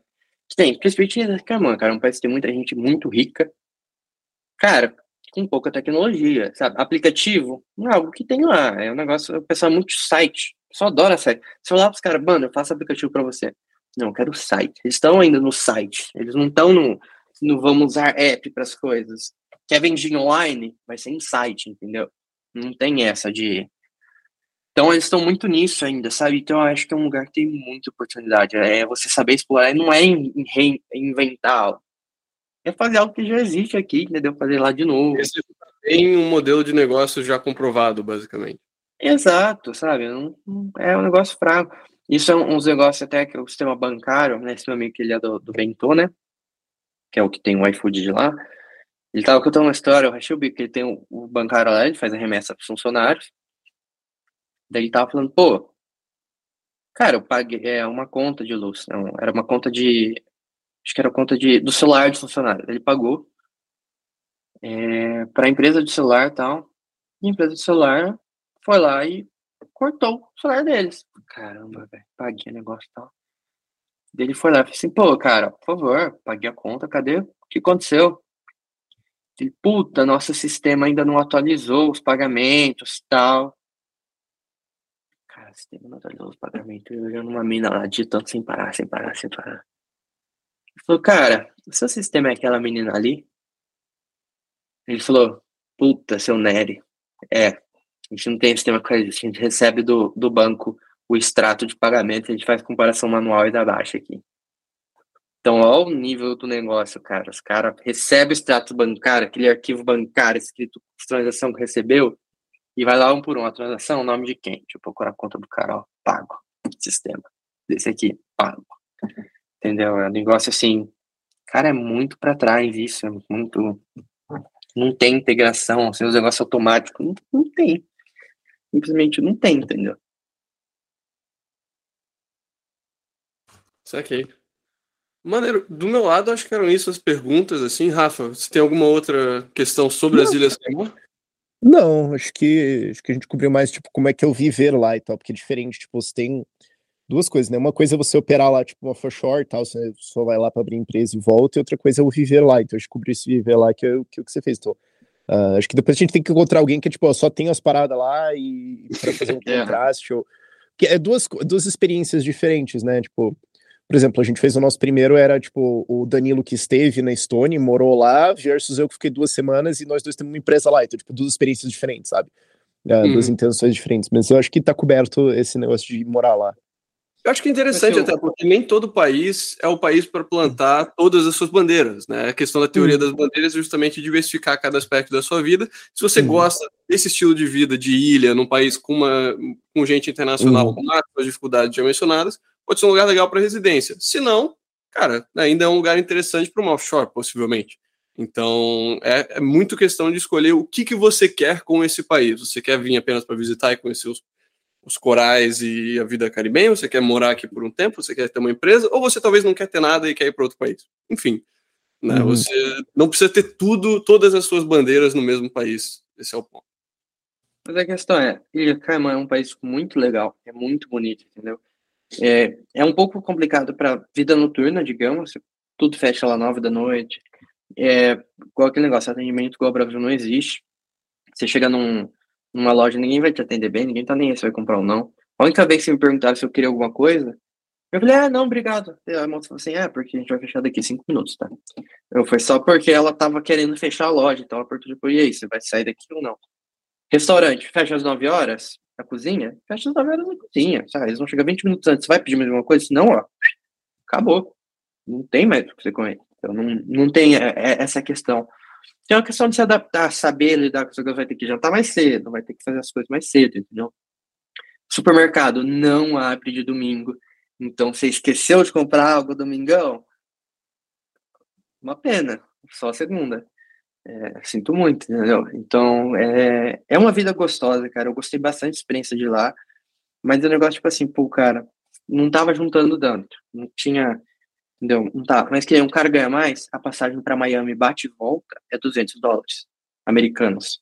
tem, principalmente na Camarão, cara, um país que tem muita gente muito rica. Cara, com pouca tecnologia, sabe? Aplicativo, não é algo que tem lá. É um negócio, o pessoal é muito site. Só adora site. Se eu falar pros caras, mano, eu faço aplicativo para você. Não, eu quero site. Eles estão ainda no site. Eles não estão no, no vamos usar app para as coisas. Quer vender online? Vai ser em site, entendeu? Não tem essa de então eles estão muito nisso ainda, sabe? Então eu acho que é um lugar que tem muita oportunidade. É você saber explorar, não é reinventar É fazer algo que já existe aqui, entendeu? Fazer lá de novo. Esse tem um modelo de negócio já comprovado, basicamente. Exato, sabe? É um negócio fraco. Isso é uns negócios até que o sistema bancário, né? Esse meu amigo que ele é do, do Bentô, né? Que é o que tem o iFood de lá. Ele tava contando uma história, o Rachel que ele tem o, o bancário lá, ele faz a remessa para os funcionários. Daí ele tava falando, pô, cara, eu paguei é, uma conta de luz. Não, era uma conta de. Acho que era conta de, do celular de funcionário. Ele pagou é, para a empresa de celular e tal. E a empresa de celular foi lá e cortou o celular deles. Caramba, velho, paguei o negócio e tal. Ele foi lá e falou assim, pô, cara, por favor, paguei a conta, cadê? O que aconteceu? Ele, puta, nosso sistema ainda não atualizou os pagamentos e tal sistema não atualizou os pagamentos. Eu olhando uma mina lá, digitando sem parar, sem parar, sem parar. Falou, cara, o seu sistema é aquela menina ali? Ele falou, puta, seu Nery. É, a gente não tem sistema com a gente, a gente recebe do, do banco o extrato de pagamento, a gente faz comparação manual e dá baixa aqui. Então, olha o nível do negócio, cara. Os caras recebem o extrato bancário, aquele arquivo bancário escrito transação que recebeu, E vai lá um por um, a transação, nome de quem? Deixa eu procurar a conta do cara, ó, pago, sistema. Desse aqui, pago. Entendeu? É um negócio assim, cara, é muito para trás isso, é muito... Não tem integração, assim, os negócios automáticos, não, não tem. Simplesmente não tem, entendeu? Saquei. Maneiro. Do meu lado, acho que eram isso as perguntas, assim. Rafa, você tem alguma outra questão sobre Não. as Ilhas Caimã? Não, acho que, acho que a gente cobriu mais, tipo, como é que eu viver lá e tal, porque é diferente, tipo, você tem duas coisas, né? Uma coisa é você operar lá, tipo, uma offshore e tal, você só vai lá para abrir empresa e volta, e outra coisa é o viver lá, então eu descobri esse viver lá que é o que, que você fez, então uh, acho que depois a gente tem que encontrar alguém que, tipo, só tem as paradas lá e para fazer um é. contraste, ou... que é duas, duas experiências diferentes, né? Tipo, por exemplo, a gente fez o nosso primeiro, era tipo o Danilo que esteve na Stone, morou lá, versus eu que fiquei duas semanas e nós dois temos uma empresa lá. Então, tipo, duas experiências diferentes, sabe? Uh, Duas intenções diferentes. Mas eu acho que tá coberto esse negócio de morar lá. Eu acho que é interessante até, porque nem todo país é o país para plantar todas as suas bandeiras, né? A questão da teoria uhum. das bandeiras é justamente diversificar cada aspecto da sua vida. Se você uhum. gosta desse estilo de vida de ilha, num país com, uma, com gente internacional, uhum. com as dificuldades já mencionadas, pode ser um lugar legal para residência. Se não, cara, ainda é um lugar interessante para uma offshore, possivelmente. Então, é, é, muito questão de escolher o que, que você quer com esse país. Você quer vir apenas para visitar e conhecer os, os corais e a vida caribenha? Você quer morar aqui por um tempo? Você quer ter uma empresa? Ou você talvez não quer ter nada e quer ir para outro país? Enfim, né, uhum. você não precisa ter tudo, todas as suas bandeiras no mesmo país. Esse é o ponto. Mas a questão é, Ilha Caimã é um país muito legal, é muito bonito, entendeu? É, é um pouco complicado para vida noturna, digamos, tudo fecha lá nove da noite. É, igual aquele negócio, atendimento igual ao Brasil não existe. Você chega num, numa loja, ninguém vai te atender bem, ninguém tá nem aí se vai comprar ou não. A única vez que me perguntaram se eu queria alguma coisa, eu falei, ah, não, obrigado. E a moça falou assim, é, porque a gente vai fechar daqui cinco minutos, tá? Eu foi só porque ela tava querendo fechar a loja, então ela perguntou, tipo, e aí, você vai sair daqui ou não? Restaurante, fecha às nove horas? a cozinha, fecha as novelas na cozinha, sabe? Eles vão chegar 20 minutos antes, você vai pedir mais alguma coisa? Senão, ó, acabou. Não tem mais o que você comer. Então, não, não tem é, é, essa questão. Tem uma questão de se adaptar, saber lidar com isso, vai ter que jantar mais cedo, vai ter que fazer as coisas mais cedo, entendeu? Supermercado não abre de domingo. Então, você esqueceu de comprar algo domingão? Uma pena, só segunda. É, sinto muito, entendeu? Então, é, é uma vida gostosa, cara. Eu gostei bastante da experiência de lá. Mas o negócio, tipo assim, pô, cara, não tava juntando tanto. Não tinha. Entendeu? Não tá. Mas que um cara ganha mais, a passagem para Miami bate e volta é 200 dólares americanos.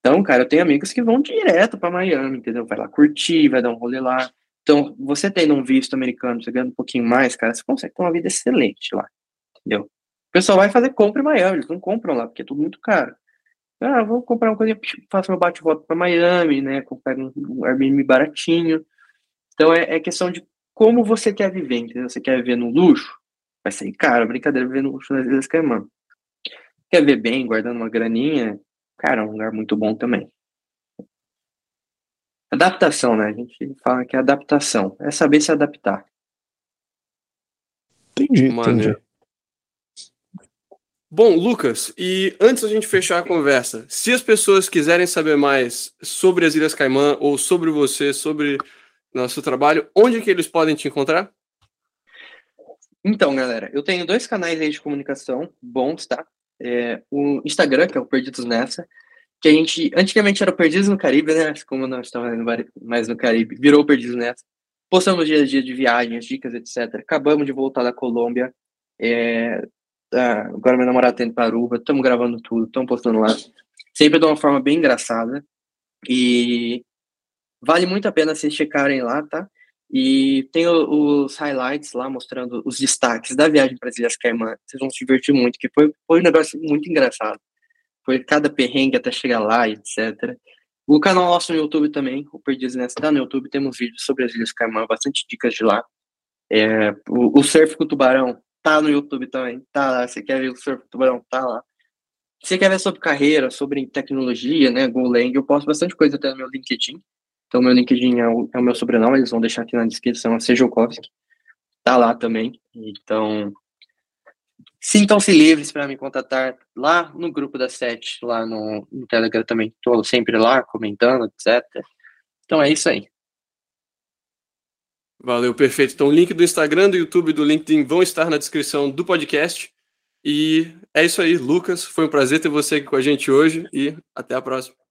Então, cara, eu tenho amigos que vão direto para Miami, entendeu? Vai lá curtir, vai dar um rolê lá. Então, você tendo um visto americano, você ganhando um pouquinho mais, cara, você consegue ter uma vida excelente lá, entendeu? O pessoal vai fazer compra em Miami, eles não compram lá, porque é tudo muito caro. Ah, vou comprar uma coisa, faço meu bate-volta para Miami, né? Pego um Airbnb baratinho. Então é, é, questão de como você quer viver, entendeu? Você quer viver no luxo? Vai ser caro, brincadeira viver no luxo nas Ilhas Caimã. Quer viver bem, guardando uma graninha? Cara, é um lugar muito bom também. Adaptação, né? A gente fala que é adaptação. É saber se adaptar. Entendi, entendi. Bom, Lucas, e antes da gente fechar a conversa, se as pessoas quiserem saber mais sobre as Ilhas Caimã ou sobre você, sobre nosso trabalho, onde que eles podem te encontrar? Então, galera, eu tenho dois canais aí de comunicação bons, tá? É, o Instagram, que é o Perdidos Nessa, que a gente, antigamente era o Perdidos no Caribe, né? Como nós estamos mais no Caribe, virou o Perdidos Nessa. Postamos dia a dia de viagens, dicas, etc. Acabamos de voltar da Colômbia. É, ah, agora meu namorado tá indo para Aruba, estamos gravando tudo, estamos postando lá. Sempre de uma forma bem engraçada. E vale muito a pena vocês checarem lá, tá? E tem os highlights lá mostrando os destaques da viagem para as Ilhas Caimã. Vocês vão se divertir muito, que foi, foi um negócio muito engraçado. Foi cada perrengue até chegar lá, etc. O canal nosso no YouTube também, o Perdidos Nessa, tá no YouTube. Temos vídeos sobre as Ilhas Caimã, bastante dicas de lá. É, o, o surf com o tubarão tá no YouTube também, tá lá. Você quer ver o Surf Tubarão, tá lá. Você quer ver sobre carreira, sobre tecnologia, né, GoLang, eu posto bastante coisa até no meu LinkedIn. Então, meu LinkedIn é o, é o meu sobrenome, eles vão deixar aqui na descrição, a Sejokovski. Tá lá também. Então, Sintam-se livres para me contatar lá no grupo da Sete, lá no, no Telegram também. Estou sempre lá comentando, etc. Então é isso aí. Valeu, perfeito. Então, o link do Instagram, do YouTube do LinkedIn vão estar na descrição do podcast. E é isso aí, Lucas. Foi um prazer ter você aqui com a gente hoje e até a próxima.